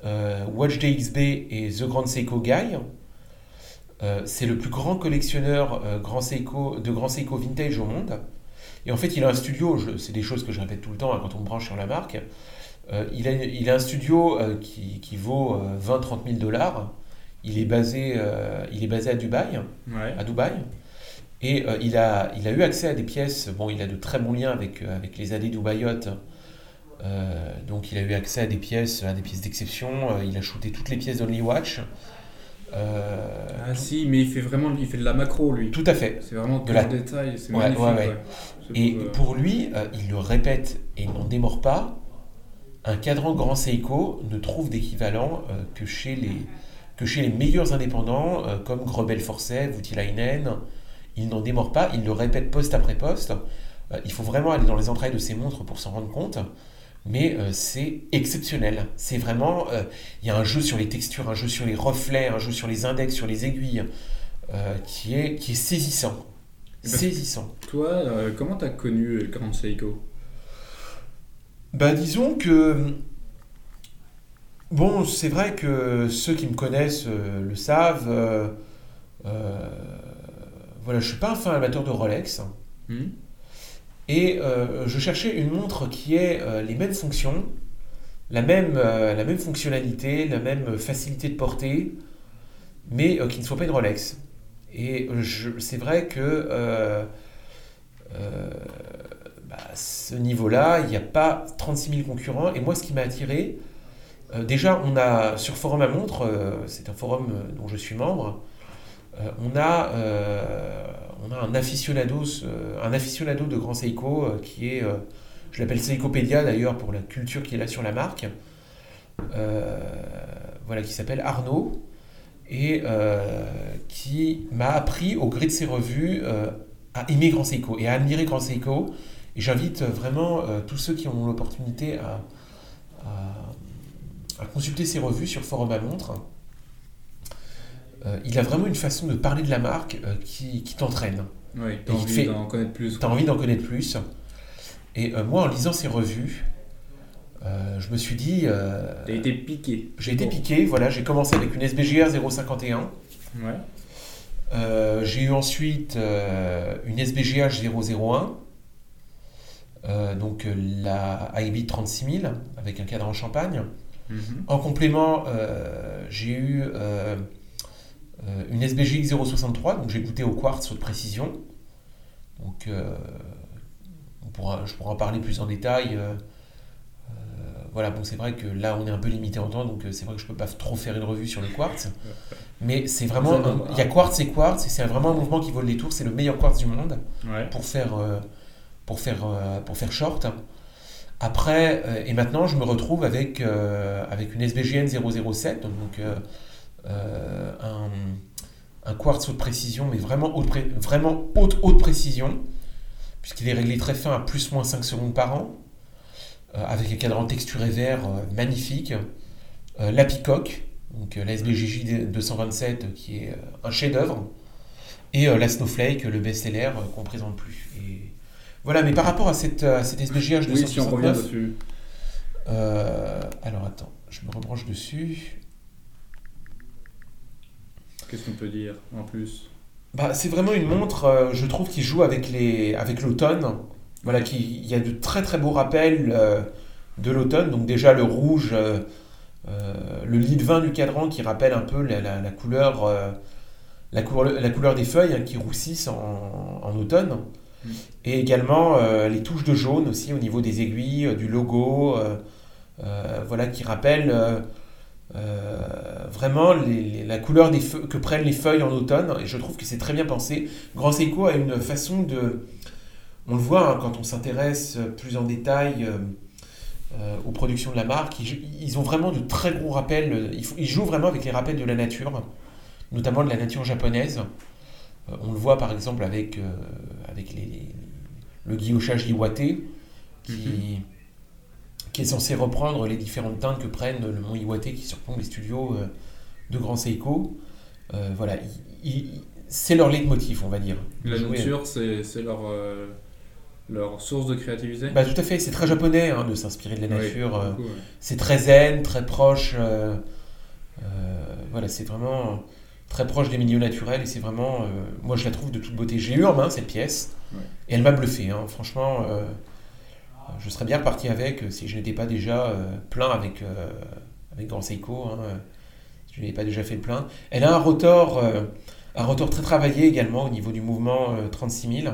euh, WatchDXB et The Grand Seiko Guy. Euh, c'est le plus grand collectionneur euh, grand Seiko, de Grand Seiko Vintage au monde. Et en fait, il a un studio, c'est des choses que je répète tout le temps hein, quand on me branche sur la marque. Il, a, il a un studio qui, qui vaut 20-30 000 dollars. Il est basé, il est basé à Dubaï, Ouais. à Dubaï. Et euh, il, a, il a eu accès à des pièces. Bon, il a de très bons liens avec, euh, avec les allées Dubaïotes. Euh, donc, il a eu accès à des pièces, à des pièces d'exception. Euh, il a shooté toutes les pièces d'Only Watch. Ah si, mais il fait vraiment, il fait de la macro lui. tout à fait. C'est vraiment De la- détail, c'est Ouais, magnifique. ouais, ouais. Et pour lui, il le répète et il n'en démord pas, un cadran Grand Seiko ne trouve d'équivalent euh, que, chez les, que chez les meilleurs indépendants euh, comme Grebel Forcet, Voutilainen. Il n'en démord pas, il le répète poste après poste. Euh, il faut vraiment aller dans les entrailles de ces montres pour s'en rendre compte. Mais euh, c'est exceptionnel. C'est vraiment. euh, Il y a un jeu sur les textures, un jeu sur les reflets, un jeu sur les index, sur les aiguilles, qui, est, qui est saisissant. Ben, Saisissant. Toi, euh, comment t'as connu le Grand Seiko? Bah disons que... Bon, c'est vrai que ceux qui me connaissent euh, le savent. euh, voilà, je suis pas un fin amateur de Rolex. Hmm Et euh, je cherchais une montre qui ait euh, les mêmes fonctions, la même, euh, la même fonctionnalité, la même facilité de portée, mais qui ne soit pas une Rolex. Et c'est vrai que bah, à ce niveau-là, il n'y a pas 36 000 concurrents. Et moi, ce qui m'a attiré, euh, déjà, on a sur Forum à Montre, euh, c'est un forum dont je suis membre, on, a, euh, on a un aficionados, euh, un aficionado de Grand Seiko euh, qui est, euh, je l'appelle Seikopédia d'ailleurs pour la culture qu'il a sur la marque, euh, voilà, qui s'appelle Arnaud et euh, qui m'a appris au gré de ses revues euh, à aimer Grand Seiko et à admirer Grand Seiko. Et j'invite vraiment euh, tous ceux qui ont l'opportunité à consulter ses revues sur Forum à Montre. Euh, il a vraiment une façon de parler de la marque euh, qui, qui t'entraîne. Oui, t'as envie fait- d'en connaître plus. Tu as envie d'en connaître plus. Et euh, moi, en lisant ses revues, euh, je me suis dit, euh, T'as été piqué. j'ai été piqué. Voilà, j'ai commencé avec une SBGR 051. Ouais. Euh, j'ai eu ensuite une SBGH 001, euh, donc la IB 36000 avec un cadre en champagne. Mhm. En complément, j'ai eu euh, une SBGX 063, donc j'ai goûté au quartz haute précision. Donc, euh, on pourra, je pourrai en parler plus en détail. euh, euh, voilà, bon, c'est vrai que là, on est un peu limité en temps, donc c'est vrai que je peux pas trop faire une revue sur le quartz. Mais c'est vraiment. Il y a quartz et quartz, et c'est vraiment un mouvement qui vaut le détour. C'est le meilleur quartz du monde Ouais. pour faire, pour faire, pour faire short. Après, et maintenant, je me retrouve avec, avec une SBGN 007, donc un, un quartz haute précision, mais vraiment haute, vraiment haute, haute précision, puisqu'il est réglé très fin à plus moins 5 secondes par an, euh, avec un cadran texturé vert euh, magnifique. Euh, la Peacock, donc euh, la SBJJ 227 qui est euh, un chef-d'œuvre, et euh, la Snowflake, le best-seller euh, qu'on présente plus. Et voilà, mais par rapport à cette, à cette SBGH 269, Oui, si on revient dessus. euh, alors attends, je me rebranche dessus. Qu'est-ce qu'on peut dire en plus? Bah, c'est vraiment une montre, euh, je trouve, qui joue avec les, avec l'automne. Voilà, qui, il y a de très très beaux rappels euh, de l'automne. Donc déjà le rouge, euh, le lit de vin du cadran qui rappelle un peu la, la- la couleur, la, couleur, la couleur des feuilles hein, qui roussissent en, en automne. Mm. Et également les touches de jaune aussi au niveau des aiguilles, du logo, voilà, qui rappellent euh, vraiment la couleur que prennent les feuilles en automne. Et je trouve que c'est très bien pensé. Grand Seiko a une façon de... On le voit hein, quand on s'intéresse plus en détail euh, euh, aux productions de la marque. Ils, ont vraiment de très gros rappels. Ils, jouent vraiment avec les rappels de la nature, notamment de la nature japonaise. On le voit par exemple avec, avec le guillochage Iwate, qui, qui est censé reprendre les différentes teintes que prennent le mont Iwate qui surplombe les studios euh, de Grand Seiko. Euh, voilà, c'est leur leitmotiv, on va dire. La nature, c'est c'est leur, euh, leur source de créativité Bah, tout à fait, c'est très japonais hein, de s'inspirer de la nature. euh, ouais. c'est très zen, très proche. euh, euh, voilà, c'est vraiment très proche des milieux naturels et c'est vraiment. euh, moi, je la trouve de toute beauté. J'ai eu en main cette pièce Ouais. et elle m'a bluffé. hein. Franchement, euh, je serais bien reparti avec euh, si je n'étais pas déjà euh, plein avec, euh, avec Grand Seiko. hein, si je n'avais pas déjà fait le plein. Elle a un rotor, euh, un rotor très travaillé également au niveau du mouvement euh, 36 000.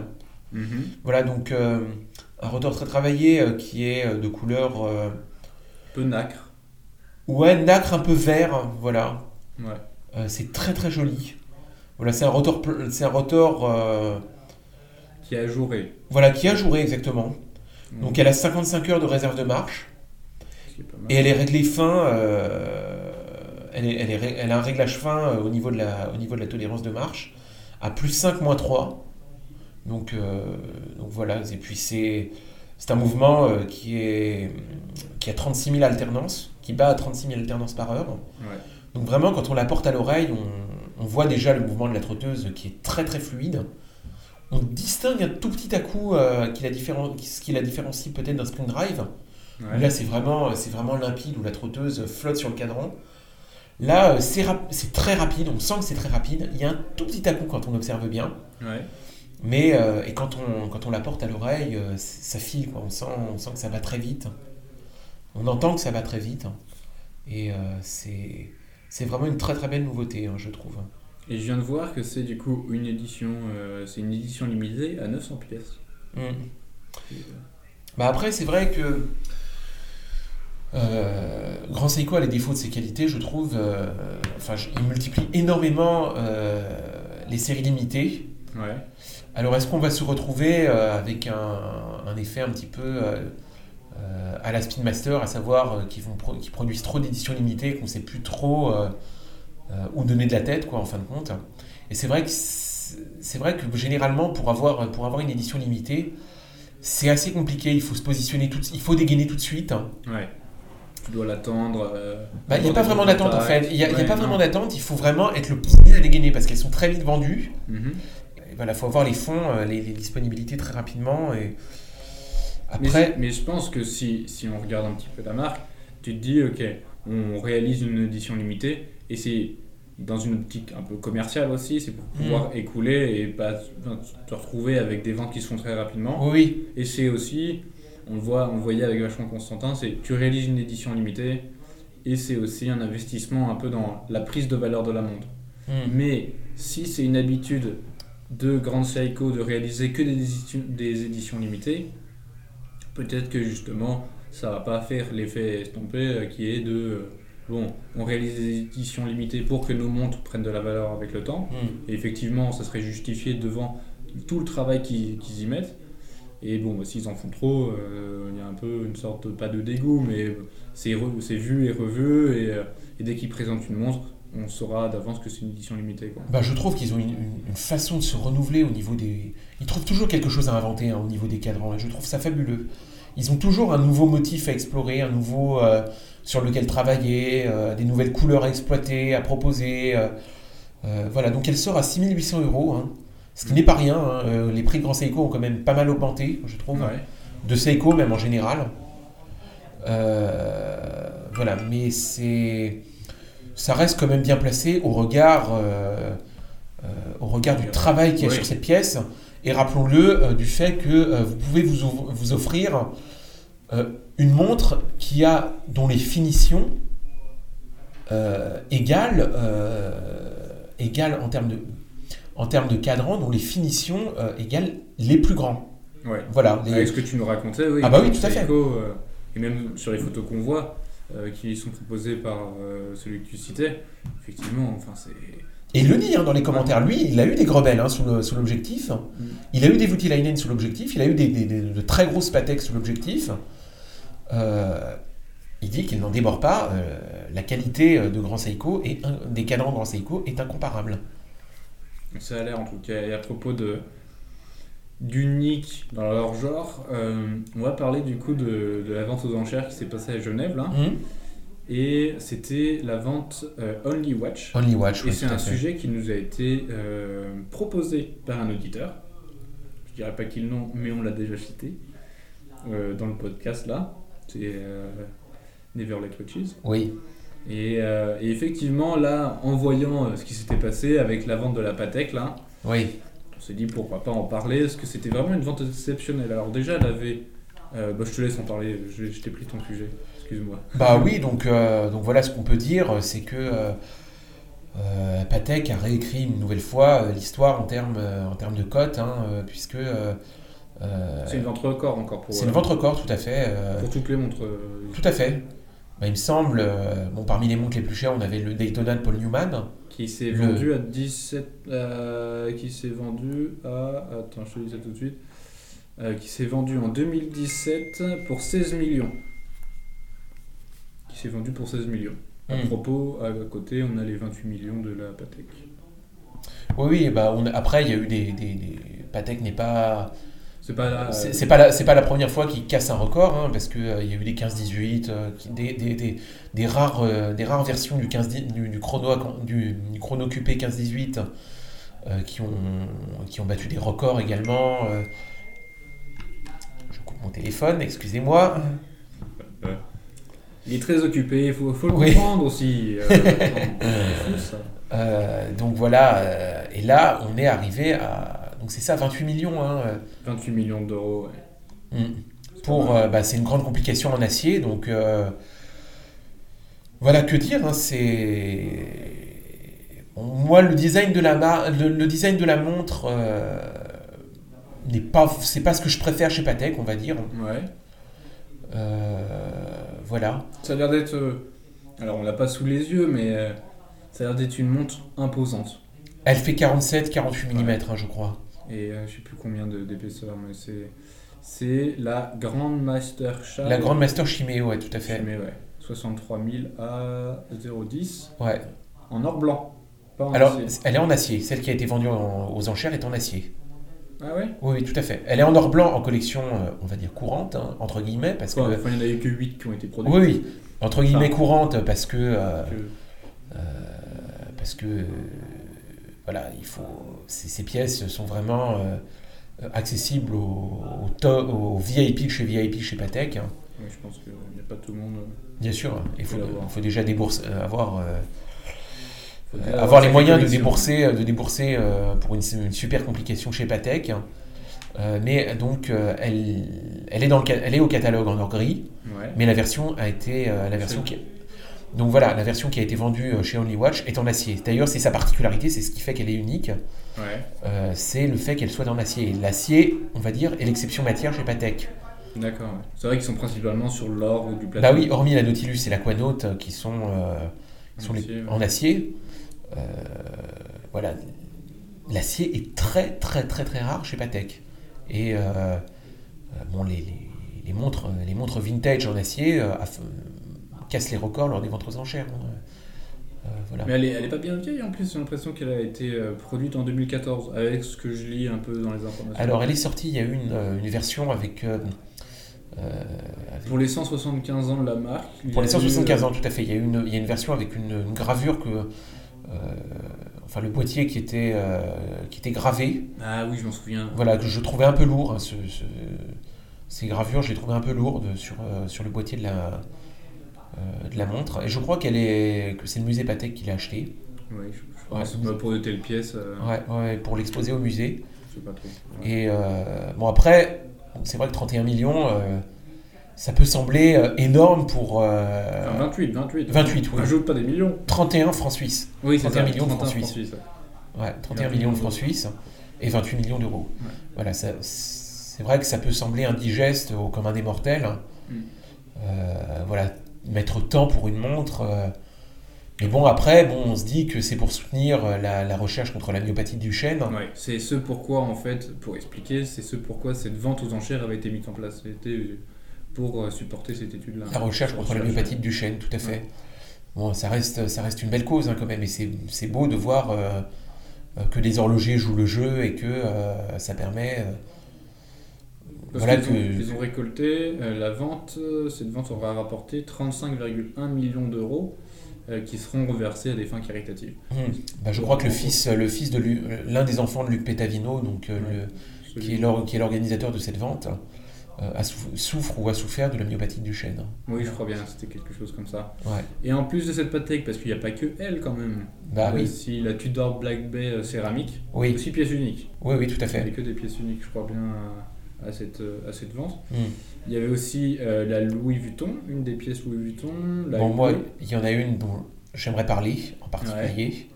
Mhm. Voilà, donc euh, un rotor très travaillé qui est de couleur. Peu nacre. Ouais, nacre un peu vert, voilà. Ouais. C'est très très joli. Voilà, c'est un rotor, c'est un rotor Qui est ajouré. voilà, qui est ajouré exactement. Donc elle a 55 heures de réserve de marche et elle est réglée fin. euh, elle, est, elle, est ré- elle a un réglage fin euh, au, niveau de la, au niveau de la tolérance de marche à plus 5 moins 3. Donc, euh, donc voilà, et puis c'est, c'est un mouvement qui, est, qui a 36 000 alternances, qui bat à 36 000 alternances par heure. Ouais. Donc vraiment, quand on la porte à l'oreille, on, on voit déjà le mouvement de la trotteuse qui est très très fluide. On distingue un tout petit à coup euh, qui la ce qui la différencie peut-être d'un spring drive. Ouais. Là, c'est vraiment, c'est vraiment limpide où la trotteuse flotte sur le cadran. Là, euh, c'est rap- très rapide, on sent que c'est très rapide. Il y a un tout petit à coup quand on observe bien. Ouais. Mais euh, et quand on, quand on la porte à l'oreille, euh, ça file, quoi. On, sent, on sent que ça va très vite. On entend que ça va très vite. Et c'est c'est vraiment une très très belle nouveauté, hein, je trouve. Et je viens de voir que c'est du coup une édition, euh, c'est une édition limitée à 900 pièces. Mm. Et, euh, Bah après, c'est vrai que euh, Grand Seiko a les défauts de ses qualités, je trouve. euh, enfin, je- il multiplie énormément les séries limitées. Ouais. Alors, est-ce qu'on va se retrouver avec un, un effet un petit peu à la Spin Master, à savoir qu'ils vont pro- qu'ils produisent trop d'éditions limitées, qu'on ne sait plus trop euh, où donner de la tête, quoi, en fin de compte. Et c'est vrai que c'est vrai que généralement, pour avoir, pour avoir une édition limitée, c'est assez compliqué. Il faut se positionner tout, il faut dégainer tout de suite. Ouais. Tu dois l'attendre. euh, Bah, il n'y a pas vraiment d'attente en fait. Il n'y a, pas non. vraiment d'attente. Il faut vraiment être le premier à dégainer parce qu'elles sont très vite vendues. Il voilà, faut avoir les fonds, euh, les, les disponibilités très rapidement. Et Mais, après, je- mais je pense que si, si on regarde un petit peu la marque, tu te dis, ok, on réalise une édition limitée et c'est dans une optique un peu commerciale aussi, c'est pour pouvoir Mm. écouler et pas te retrouver avec des ventes qui se font très rapidement. oui, Et c'est aussi, on le voit, on le voyait avec vachement Constantin, c'est tu réalises une édition limitée et c'est aussi un investissement un peu dans la prise de valeur de la montre. Mm. Mais si c'est une habitude de Grand Seiko de réaliser que des éditions, des éditions limitées, peut-être que justement ça va pas faire l'effet estompé euh, qui est de euh, bon, on réalise des éditions limitées pour que nos montres prennent de la valeur avec le temps. Mm. Et effectivement, ça serait justifié devant tout le travail qu'ils y mettent. Et bon, bah, s'ils en font trop, euh, il y a un peu une sorte, pas de dégoût, mais c'est vu et revu. Et, euh, et dès qu'ils présentent une montre, on saura d'avance que c'est une édition limitée. Quoi. Bah, je trouve qu'ils ont une façon de se renouveler au niveau des. Ils trouvent toujours quelque chose à inventer hein, au niveau des cadrans, et je trouve ça fabuleux. Ils ont toujours un nouveau motif à explorer, un nouveau euh, sur lequel travailler, euh, des nouvelles couleurs à exploiter, à proposer. euh, euh, voilà, donc elle sort à 6800 euros, hein, ce qui n'est pas rien. hein, les prix de Grand Seiko ont quand même pas mal augmenté, je trouve Ouais. de Seiko même en général. Euh, voilà, mais c'est ça reste quand même bien placé au regard, euh, euh, au regard du travail qu'il y a Oui. sur cette pièce. Et rappelons-le du fait que vous pouvez vous offrir euh, une montre qui a dont les finitions euh, égales, euh, égales en termes de en termes de cadran, dont les finitions euh, égalent les plus grands. Ouais. Voilà, les- Avec ce que tu nous racontais, oui. Ah bah oui, tout à fait. Et même sur les photos qu'on voit, euh, qui sont proposées par euh, celui que tu citais, effectivement, enfin c'est. Et il le dit hein, dans les commentaires, lui, il a eu des grebelles hein, sous l'objectif. Il a eu des Voutilainen sous l'objectif. Il a eu des, des- des- de très grosses Patek sous l'objectif. Euh, il dit qu'il n'en déborde pas. euh, la qualité euh, de Grand Seiko et un- des cadrans Grand Seiko est incomparable. Ça a l'air en tout cas. Et à propos de d'unique dans leur genre, euh, on va parler du coup de, de la vente aux enchères qui s'est passée à Genève là. Hmm Et c'était la vente euh, Only Watch. Only Watch, Et oui, c'est un fait. sujet qui nous a été proposé par un auditeur. Je dirais pas qui le nom, mais on l'a déjà cité dans le podcast là. C'est euh, Never Let Watches. Oui, Et, euh, et effectivement, là, en voyant euh, ce qui s'était passé avec la vente de la Patek, là, oui. on s'est dit pourquoi pas en parler, parce que c'était vraiment une vente exceptionnelle. Alors déjà, elle avait... euh, bah, je te laisse en parler, je, je t'ai pris ton sujet, excuse-moi. Bah oui, donc, euh, donc voilà ce qu'on peut dire, c'est que euh, Patek a réécrit une nouvelle fois l'histoire en termes en termes de cote, hein, puisque C'est une vente record encore pour, c'est une euh, vente record, tout à fait. euh, pour toutes les montres. euh, Tout à fait. Bah, il me semble, euh, bon, parmi les montres les plus chères, on avait le Daytona de Paul Newman. qui s'est Le- vendu à 17... euh, qui s'est vendu à... Attends, je te dis ça tout de suite. Euh, qui s'est vendu en 2017 pour 16 millions. Qui s'est vendu pour 16 millions. À Hmm. propos, à côté, on a les 28 millions de la Patek. Oui, oui, bah, on, après, il y a eu des. des, des- Patek n'est pas. C'est pas là. C'est euh, pas, la- c'est pas la première fois qu'il casse un record, hein, parce qu'il il y a eu des 15-18, euh, des, des, des, des rares, euh, des rares versions du, 15, du, du chrono, du, du chrono QP 15-18 euh, qui, ont, qui ont battu des records également. euh. Je coupe mon téléphone, excusez-moi. Il est très occupé, il faut, faut le Oui. comprendre aussi. euh. Euh, donc voilà, euh, et là on est arrivé à. Donc c'est ça, 28 millions. Hein, euh, 28 millions d'euros. ouais. mm. C'est pour, euh, bah, c'est une grande complication en acier, donc euh, voilà que dire. hein, c'est moi le design de la mar- le, le design de la montre euh, n'est pas, c'est pas ce que je préfère chez Patek, on va dire. Ouais. Euh, voilà. Ça a l'air d'être. euh, alors, on l'a pas sous les yeux, mais euh, ça a l'air d'être une montre imposante. Elle fait 47-48 mm, Ouais. hein, je crois. Et euh, je sais plus combien d'épaisseur, mais c'est. C'est la Grande Master. La grande Master Chimay, ouais, tout à fait. Ouais. 63 000 à 0,10 Ouais. en or blanc. Pas en Alors, acier. elle est en acier. Celle qui a été vendue en- aux enchères est en acier. Ah ouais? Oui, oui, tout à fait. Elle est en or blanc en collection, euh, on va dire courante, hein, entre guillemets, parce que. Enfin, il n'y en a eu que 8 qui ont été produits. Oui, oui, entre guillemets Enfin. courante, parce que. euh, Que- parce que. Voilà, il faut. Ces, ces pièces sont vraiment euh, accessibles aux, aux, to- aux VIP chez VIP chez Patek. hein. ouais, je pense qu'il n'y a pas tout le monde. euh, Bien sûr, il faut, Faut l'avoir. il faut déjà débourser, euh, avoir, euh, faut déjà avoir les moyens de débourser, de débourser euh, pour une, une super complication chez Patek. Euh, mais donc, euh, elle, elle, est dans le, elle est au catalogue en or gris. Ouais. Mais la version a été euh, la version qui donc voilà la version qui a été vendue euh, chez Only Watch est en acier. D'ailleurs c'est sa particularité, c'est ce qui fait qu'elle est unique. Ouais. Euh, c'est le fait qu'elle soit en acier. L'acier, on va dire, est l'exception matière chez Patek. D'accord. C'est vrai qu'ils sont principalement sur l'or ou du platine. Bah oui, hormis la Nautilus et l'Aquanaut euh, qui sont, euh, qui sont les- Acier, ouais. en acier. euh, voilà, l'acier est très très très très rare chez Patek. Et bon, les, les- les montres, les montres vintage en acier cassent les records lors des ventes aux enchères. hein. Euh, voilà. Mais elle est, elle est pas bien vieille en plus, j'ai l'impression qu'elle a été euh, produite en 2014, avec ce que je lis un peu dans les informations. Alors, elle est sortie, il y a eu une, euh, une version avec. euh, avec- Pour les 175 ans de la marque. pour les eu, 175 euh, ans, tout à fait. Il y a une, il y a une version avec une, une gravure que. euh, enfin, le boîtier qui était, euh, qui était gravé. Ah oui, je m'en souviens. Voilà, que je trouvais un peu lourd. hein, ce- ce- ces gravures, je les trouvais un peu lourdes sur, sur le boîtier de la, de la montre. Et je crois qu'elle est, que c'est le musée Patek qui l'a acheté. Oui, je, je Ouais. pense bah, pour de telles pièces, euh, Ouais, ouais, pour l'exposer au musée. je sais pas trop. Ouais. Et euh, bon, après, c'est vrai que 31 millions, euh, ça peut sembler euh, énorme pour euh, Enfin, 28, 28. 28, oui. Rajoute pas des millions. 31 francs suisses. Oui, c'est 31 ça, millions de 31 francs suisses. ouais. Ouais, 31 28 millions de francs suisses et 28 millions d'euros. Ouais. Voilà, ça- c'est vrai que ça peut sembler indigeste au commun des mortels. Mm. Euh, voilà, mettre tant pour une montre. euh, mais bon, après, bon, on se dit que c'est pour soutenir euh, la, la recherche contre la myopathie du chêne. Ouais, c'est ce pourquoi, en fait, pour expliquer, c'est ce pourquoi cette vente aux enchères avait été mise en place. C'était pour euh, supporter cette étude-là. La recherche contre la myopathe du chêne, tout à fait. Bon, ça reste, ça reste une belle cause hein, quand même, et c'est beau de voir euh, que les horlogers jouent le jeu et que euh, ça permet. Parce voilà qu'ils ont, ils ont récolté euh, la vente, euh, cette vente aura rapporté 35,1 millions d'euros euh, qui seront reversés à des fins caritatives. hmm, bah, je crois que le fils, le fils de Lu- l'un des enfants de Luc Pétavino, donc Ouais. le- Celui- qui est l'or- qui est l'organisateur de cette vente, a souf- souffre ou a souffert de la myopathie du chêne. Oui, je crois bien, c'était quelque chose comme ça. Ouais. Et en plus de cette Patek, parce qu'il n'y a pas que elle quand même, Bah a oui, aussi la Tudor Black Bay céramique, oui, aussi pièce unique. oui, oui, tout à Il n'y fait. avait que des pièces uniques, je crois bien, à, cette, euh, à cette vente. Hmm. Il y avait aussi euh, la Louis Vuitton, une des pièces Louis Vuitton. La Bon, moi, il y en a une dont j'aimerais parler en particulier.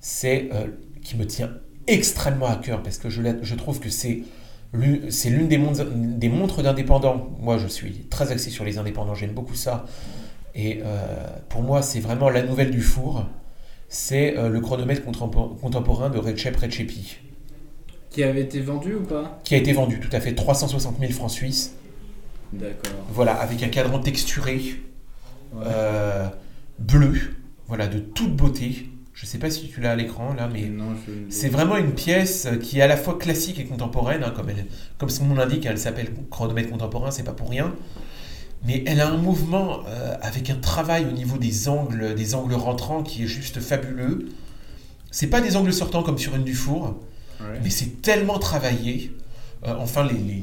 C'est euh, qui me tient extrêmement à cœur parce que je, je trouve que c'est l'une c'est l'une des, montres- des montres d'indépendants. Moi, je suis très axé sur les indépendants, j'aime beaucoup ça. Et euh, pour moi, c'est vraiment la nouvelle du four. C'est euh, le chronomètre contempo- contemporain de Recep Recepi, Qui avait été vendu ou pas qui a été vendu tout à fait 360 000 francs suisses. D'accord. Voilà, avec un cadran texturé. Ouais. euh, bleu, voilà, de toute beauté. Je sais pas si tu l'as à l'écran là, mais je ne- c'est vraiment une pièce qui est à la fois classique et contemporaine, hein, comme, elle, comme son nom l'indique, elle s'appelle chronomètre contemporain, c'est pas pour rien. Mais elle a un mouvement euh, avec un travail au niveau des angles, des angles rentrants qui est juste fabuleux. C'est pas des angles sortants comme sur une Dufour, Ouais. mais c'est tellement travaillé. Euh, enfin, les, les-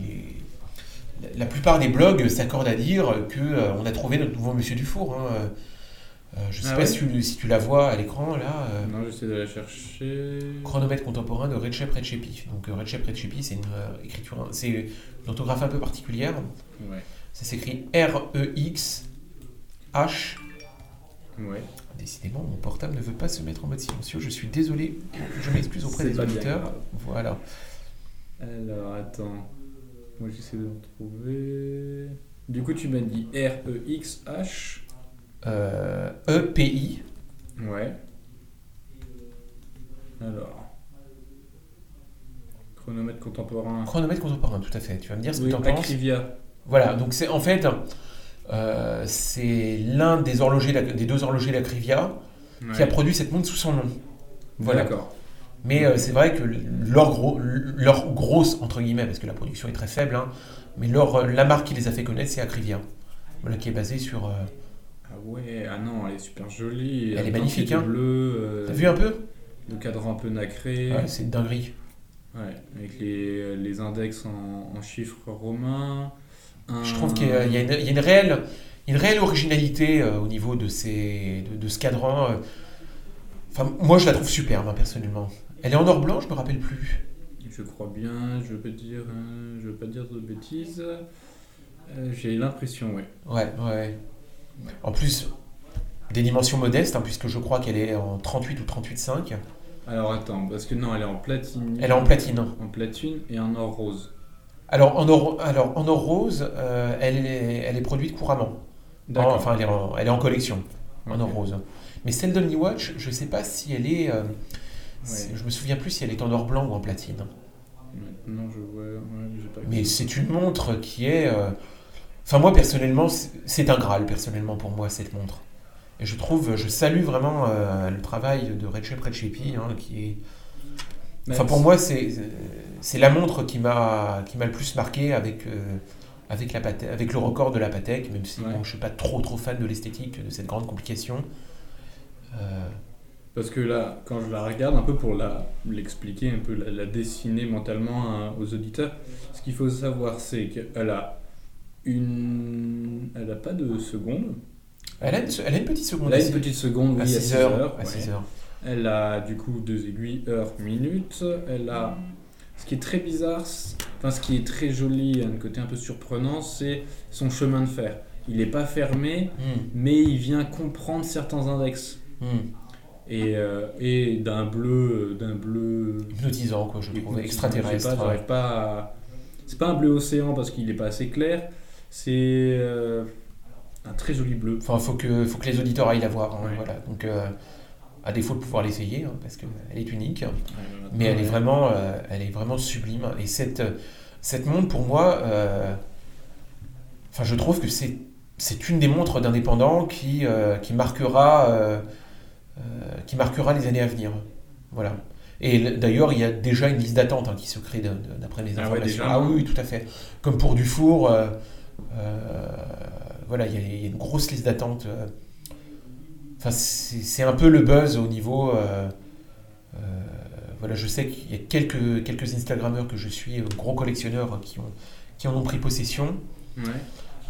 les- la plupart des blogs s'accordent à dire que euh, on a trouvé notre nouveau Monsieur Dufour. Hein. Euh, je sais Ah pas ouais si, tu, si tu la vois à l'écran là. Non, j'essaie de la chercher. chronomètre contemporain de Recep Recepi. Donc Recep Recepi, c'est une écriture, c'est une orthographe un peu particulière. Ouais. Ça s'écrit R-E-X H. Ouais. Décidément, mon portable ne veut pas se mettre en mode silencieux. Je suis désolé. Je m'excuse auprès des auditeurs. Voilà. Alors, attends. Moi, j'essaie de le trouver. Du coup, tu m'as dit R-E-X-H. Euh, E-P-I. Ouais. Alors. Chronomètre contemporain. Chronomètre contemporain, tout à fait. Tu vas me dire ce que Oui, tu en penses. Voilà, donc c'est en fait, euh, c'est l'un des, horlogers, des deux horlogers d'Acrivia qui a produit cette montre sous son nom. Voilà. D'accord. Mais euh, c'est vrai que leur, gros, leur grosse, entre guillemets, parce que la production est très faible, hein, mais leur, euh, la marque qui les a fait connaître, c'est Acrivia. Voilà, qui est basée sur. euh, Ah ouais, ah non, elle est super jolie. Elle est magnifique, hein. bleu. T'as vu un peu? Le cadran un peu nacré. Ouais, c'est dinguerie. Ouais, avec les, les index en, en chiffres romains. Je trouve qu'il y a, une, il y a une réelle, une réelle originalité euh, au niveau de, ces, de, de ce cadran. euh. Enfin, moi, je la trouve superbe, hein, personnellement. Elle est en or blanc, je me rappelle plus. Je crois bien, je dire, euh, je veux pas dire de bêtises. Euh, J'ai l'impression, ouais. Ouais, ouais. En plus, des dimensions modestes, hein, puisque je crois qu'elle est en 38 ou 38,5. Alors attends, parce que non, elle est en platine. Elle est en platine. En platine et en or rose. Alors en or, alors, en or rose, euh, elle, est, elle est produite couramment. D'accord. Enfin, elle est en, elle est en collection, en or rose. Mais celle d'Only Watch, je ne sais pas si elle est... euh, Ouais. c'est- Je me souviens plus si elle est en or blanc ou en platine. Maintenant, je vois. ouais, pas Mais c'est une montre qui est. euh, Enfin, moi, personnellement, c'est- un Graal, personnellement, pour moi, cette montre. Et je trouve, je salue vraiment euh, le travail de Recep Recepi, hein, qui est. Enfin, pour moi, c'est c'est la montre qui m'a qui m'a le plus marqué avec, euh, avec, la Patek- avec le record de la Patek, même si Ouais. bon, je ne suis pas trop trop fan de l'esthétique de cette grande complication. Euh, Parce que là, quand je la regarde, un peu pour la- l'expliquer, un peu la, la dessiner mentalement hein, aux auditeurs, ce qu'il faut savoir, c'est qu'elle a une. Elle n'a pas de seconde. elle, a une, elle a une petite seconde Elle a une petite seconde, oui, à à 6 6 heures. heures. à ouais. 6 heures. Elle a du coup deux aiguilles heure minute. Elle a. Ce qui est très bizarre, enfin ce qui est très joli, un côté un peu surprenant, c'est son chemin de fer. Il n'est pas fermé, Hmm, mais il vient comprendre certains index. hmm. Et, euh, et d'un bleu, d'un bleu Hypnotisant, quoi, je trouve, extraterrestre. Je sais pas, j'arrive pas à- C'est pas un bleu océan parce qu'il est pas assez clair. C'est euh, un très joli bleu. Enfin, faut que, faut que les auditeurs aillent la voir. hein, Ouais. voilà. Donc, euh, à défaut de pouvoir l'essayer, hein, parce qu'elle est unique, mais elle est vraiment, euh, elle est vraiment sublime. Et cette, cette montre, pour moi, euh, enfin, je trouve que c'est, c'est une des montres d'indépendants qui, euh, qui marquera, qui marquera les années à venir. Voilà. Et d'ailleurs, il y a déjà une liste d'attente hein, qui se crée d'après les Ah ouais, informations. Ah oui, oui, tout à fait. Comme pour Dufour, voilà, il y, a- il y a une grosse liste d'attente. Enfin, c'est un peu le buzz au niveau. euh, euh, voilà, je sais qu'il y a quelques, quelques Instagrammeurs que je suis, euh, gros collectionneurs, qui, ont, qui en ont pris possession. Ouais.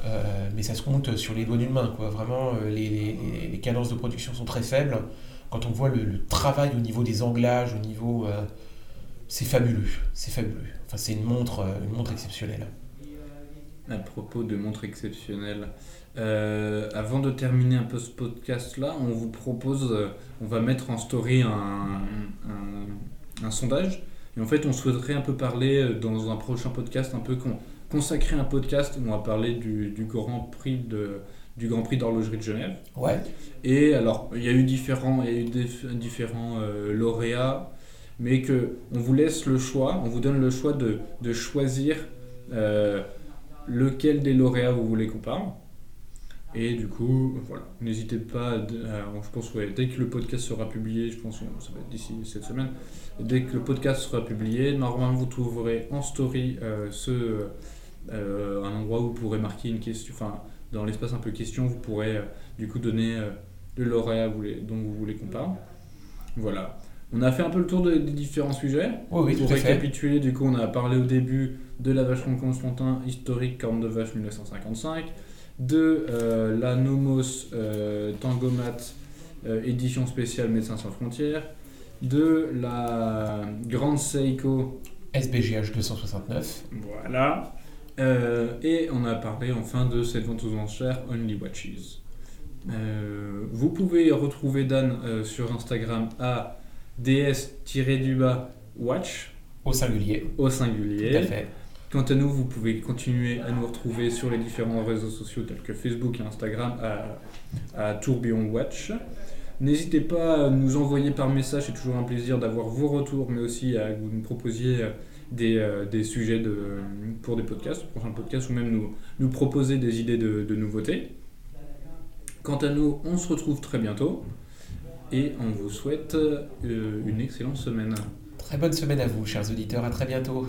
Euh, mais ça se compte sur les doigts d'une main. Quoi. Vraiment, les, les- les cadences de production sont très faibles. Quand on voit le, le travail au niveau des anglages, au niveau. c'est fabuleux. C'est fabuleux. Enfin, c'est une montre, une montre exceptionnelle. À propos de montres exceptionnelles, euh, avant de terminer un peu ce podcast-là, on vous propose, euh, on va mettre en story un, un, un sondage. Et en fait, on souhaiterait un peu parler euh, dans un prochain podcast, un peu con- consacrer un podcast où on va parler du, du Grand Prix de du Grand Prix d'horlogerie de Genève. Ouais. Et alors, il y a eu différents, il y a eu des- différents lauréats, mais que on vous laisse le choix, on vous donne le choix de, de choisir lequel des lauréats vous voulez qu'on parle. Et du coup, voilà, n'hésitez pas, à- à- je pense, ouais, dès que le podcast sera publié, je pense que ça va être d'ici cette semaine, dès que le podcast sera publié, normalement vous trouverez en story euh, ce, euh, un endroit où vous pourrez marquer une question, enfin, dans l'espace un peu question, vous pourrez euh, du coup donner euh, le lauréat dont vous voulez qu'on parle. Voilà. On a fait un peu le tour de- des différents sujets. Oui, Pour tout à fait. récapituler, du coup, on a parlé au début de la vache Constantin historique corne de vache 1955, de euh, la Nomos euh, Tangomat euh, édition spéciale Médecins sans frontières, de la Grande Seiko, SBGH 269. voilà, Euh, et on a parlé enfin de cette vente aux enchères Only Watches. Vous pouvez retrouver Dan sur Instagram à ds-du-bas watch Au singulier. au Tout singulier. à fait. Quant à nous, vous pouvez continuer à nous retrouver sur les différents réseaux sociaux tels que Facebook et Instagram à, à Tourbillon Watch. N'hésitez pas à nous envoyer par message, c'est toujours un plaisir d'avoir vos retours, mais aussi à vous nous proposiez euh, des, euh, des sujets de, pour des podcasts, prochains podcasts, ou même nous, nous proposer des idées de, de nouveautés. Quant à nous, on se retrouve très bientôt et on vous souhaite euh, une excellente semaine. Très bonne semaine à vous, chers auditeurs. À très bientôt.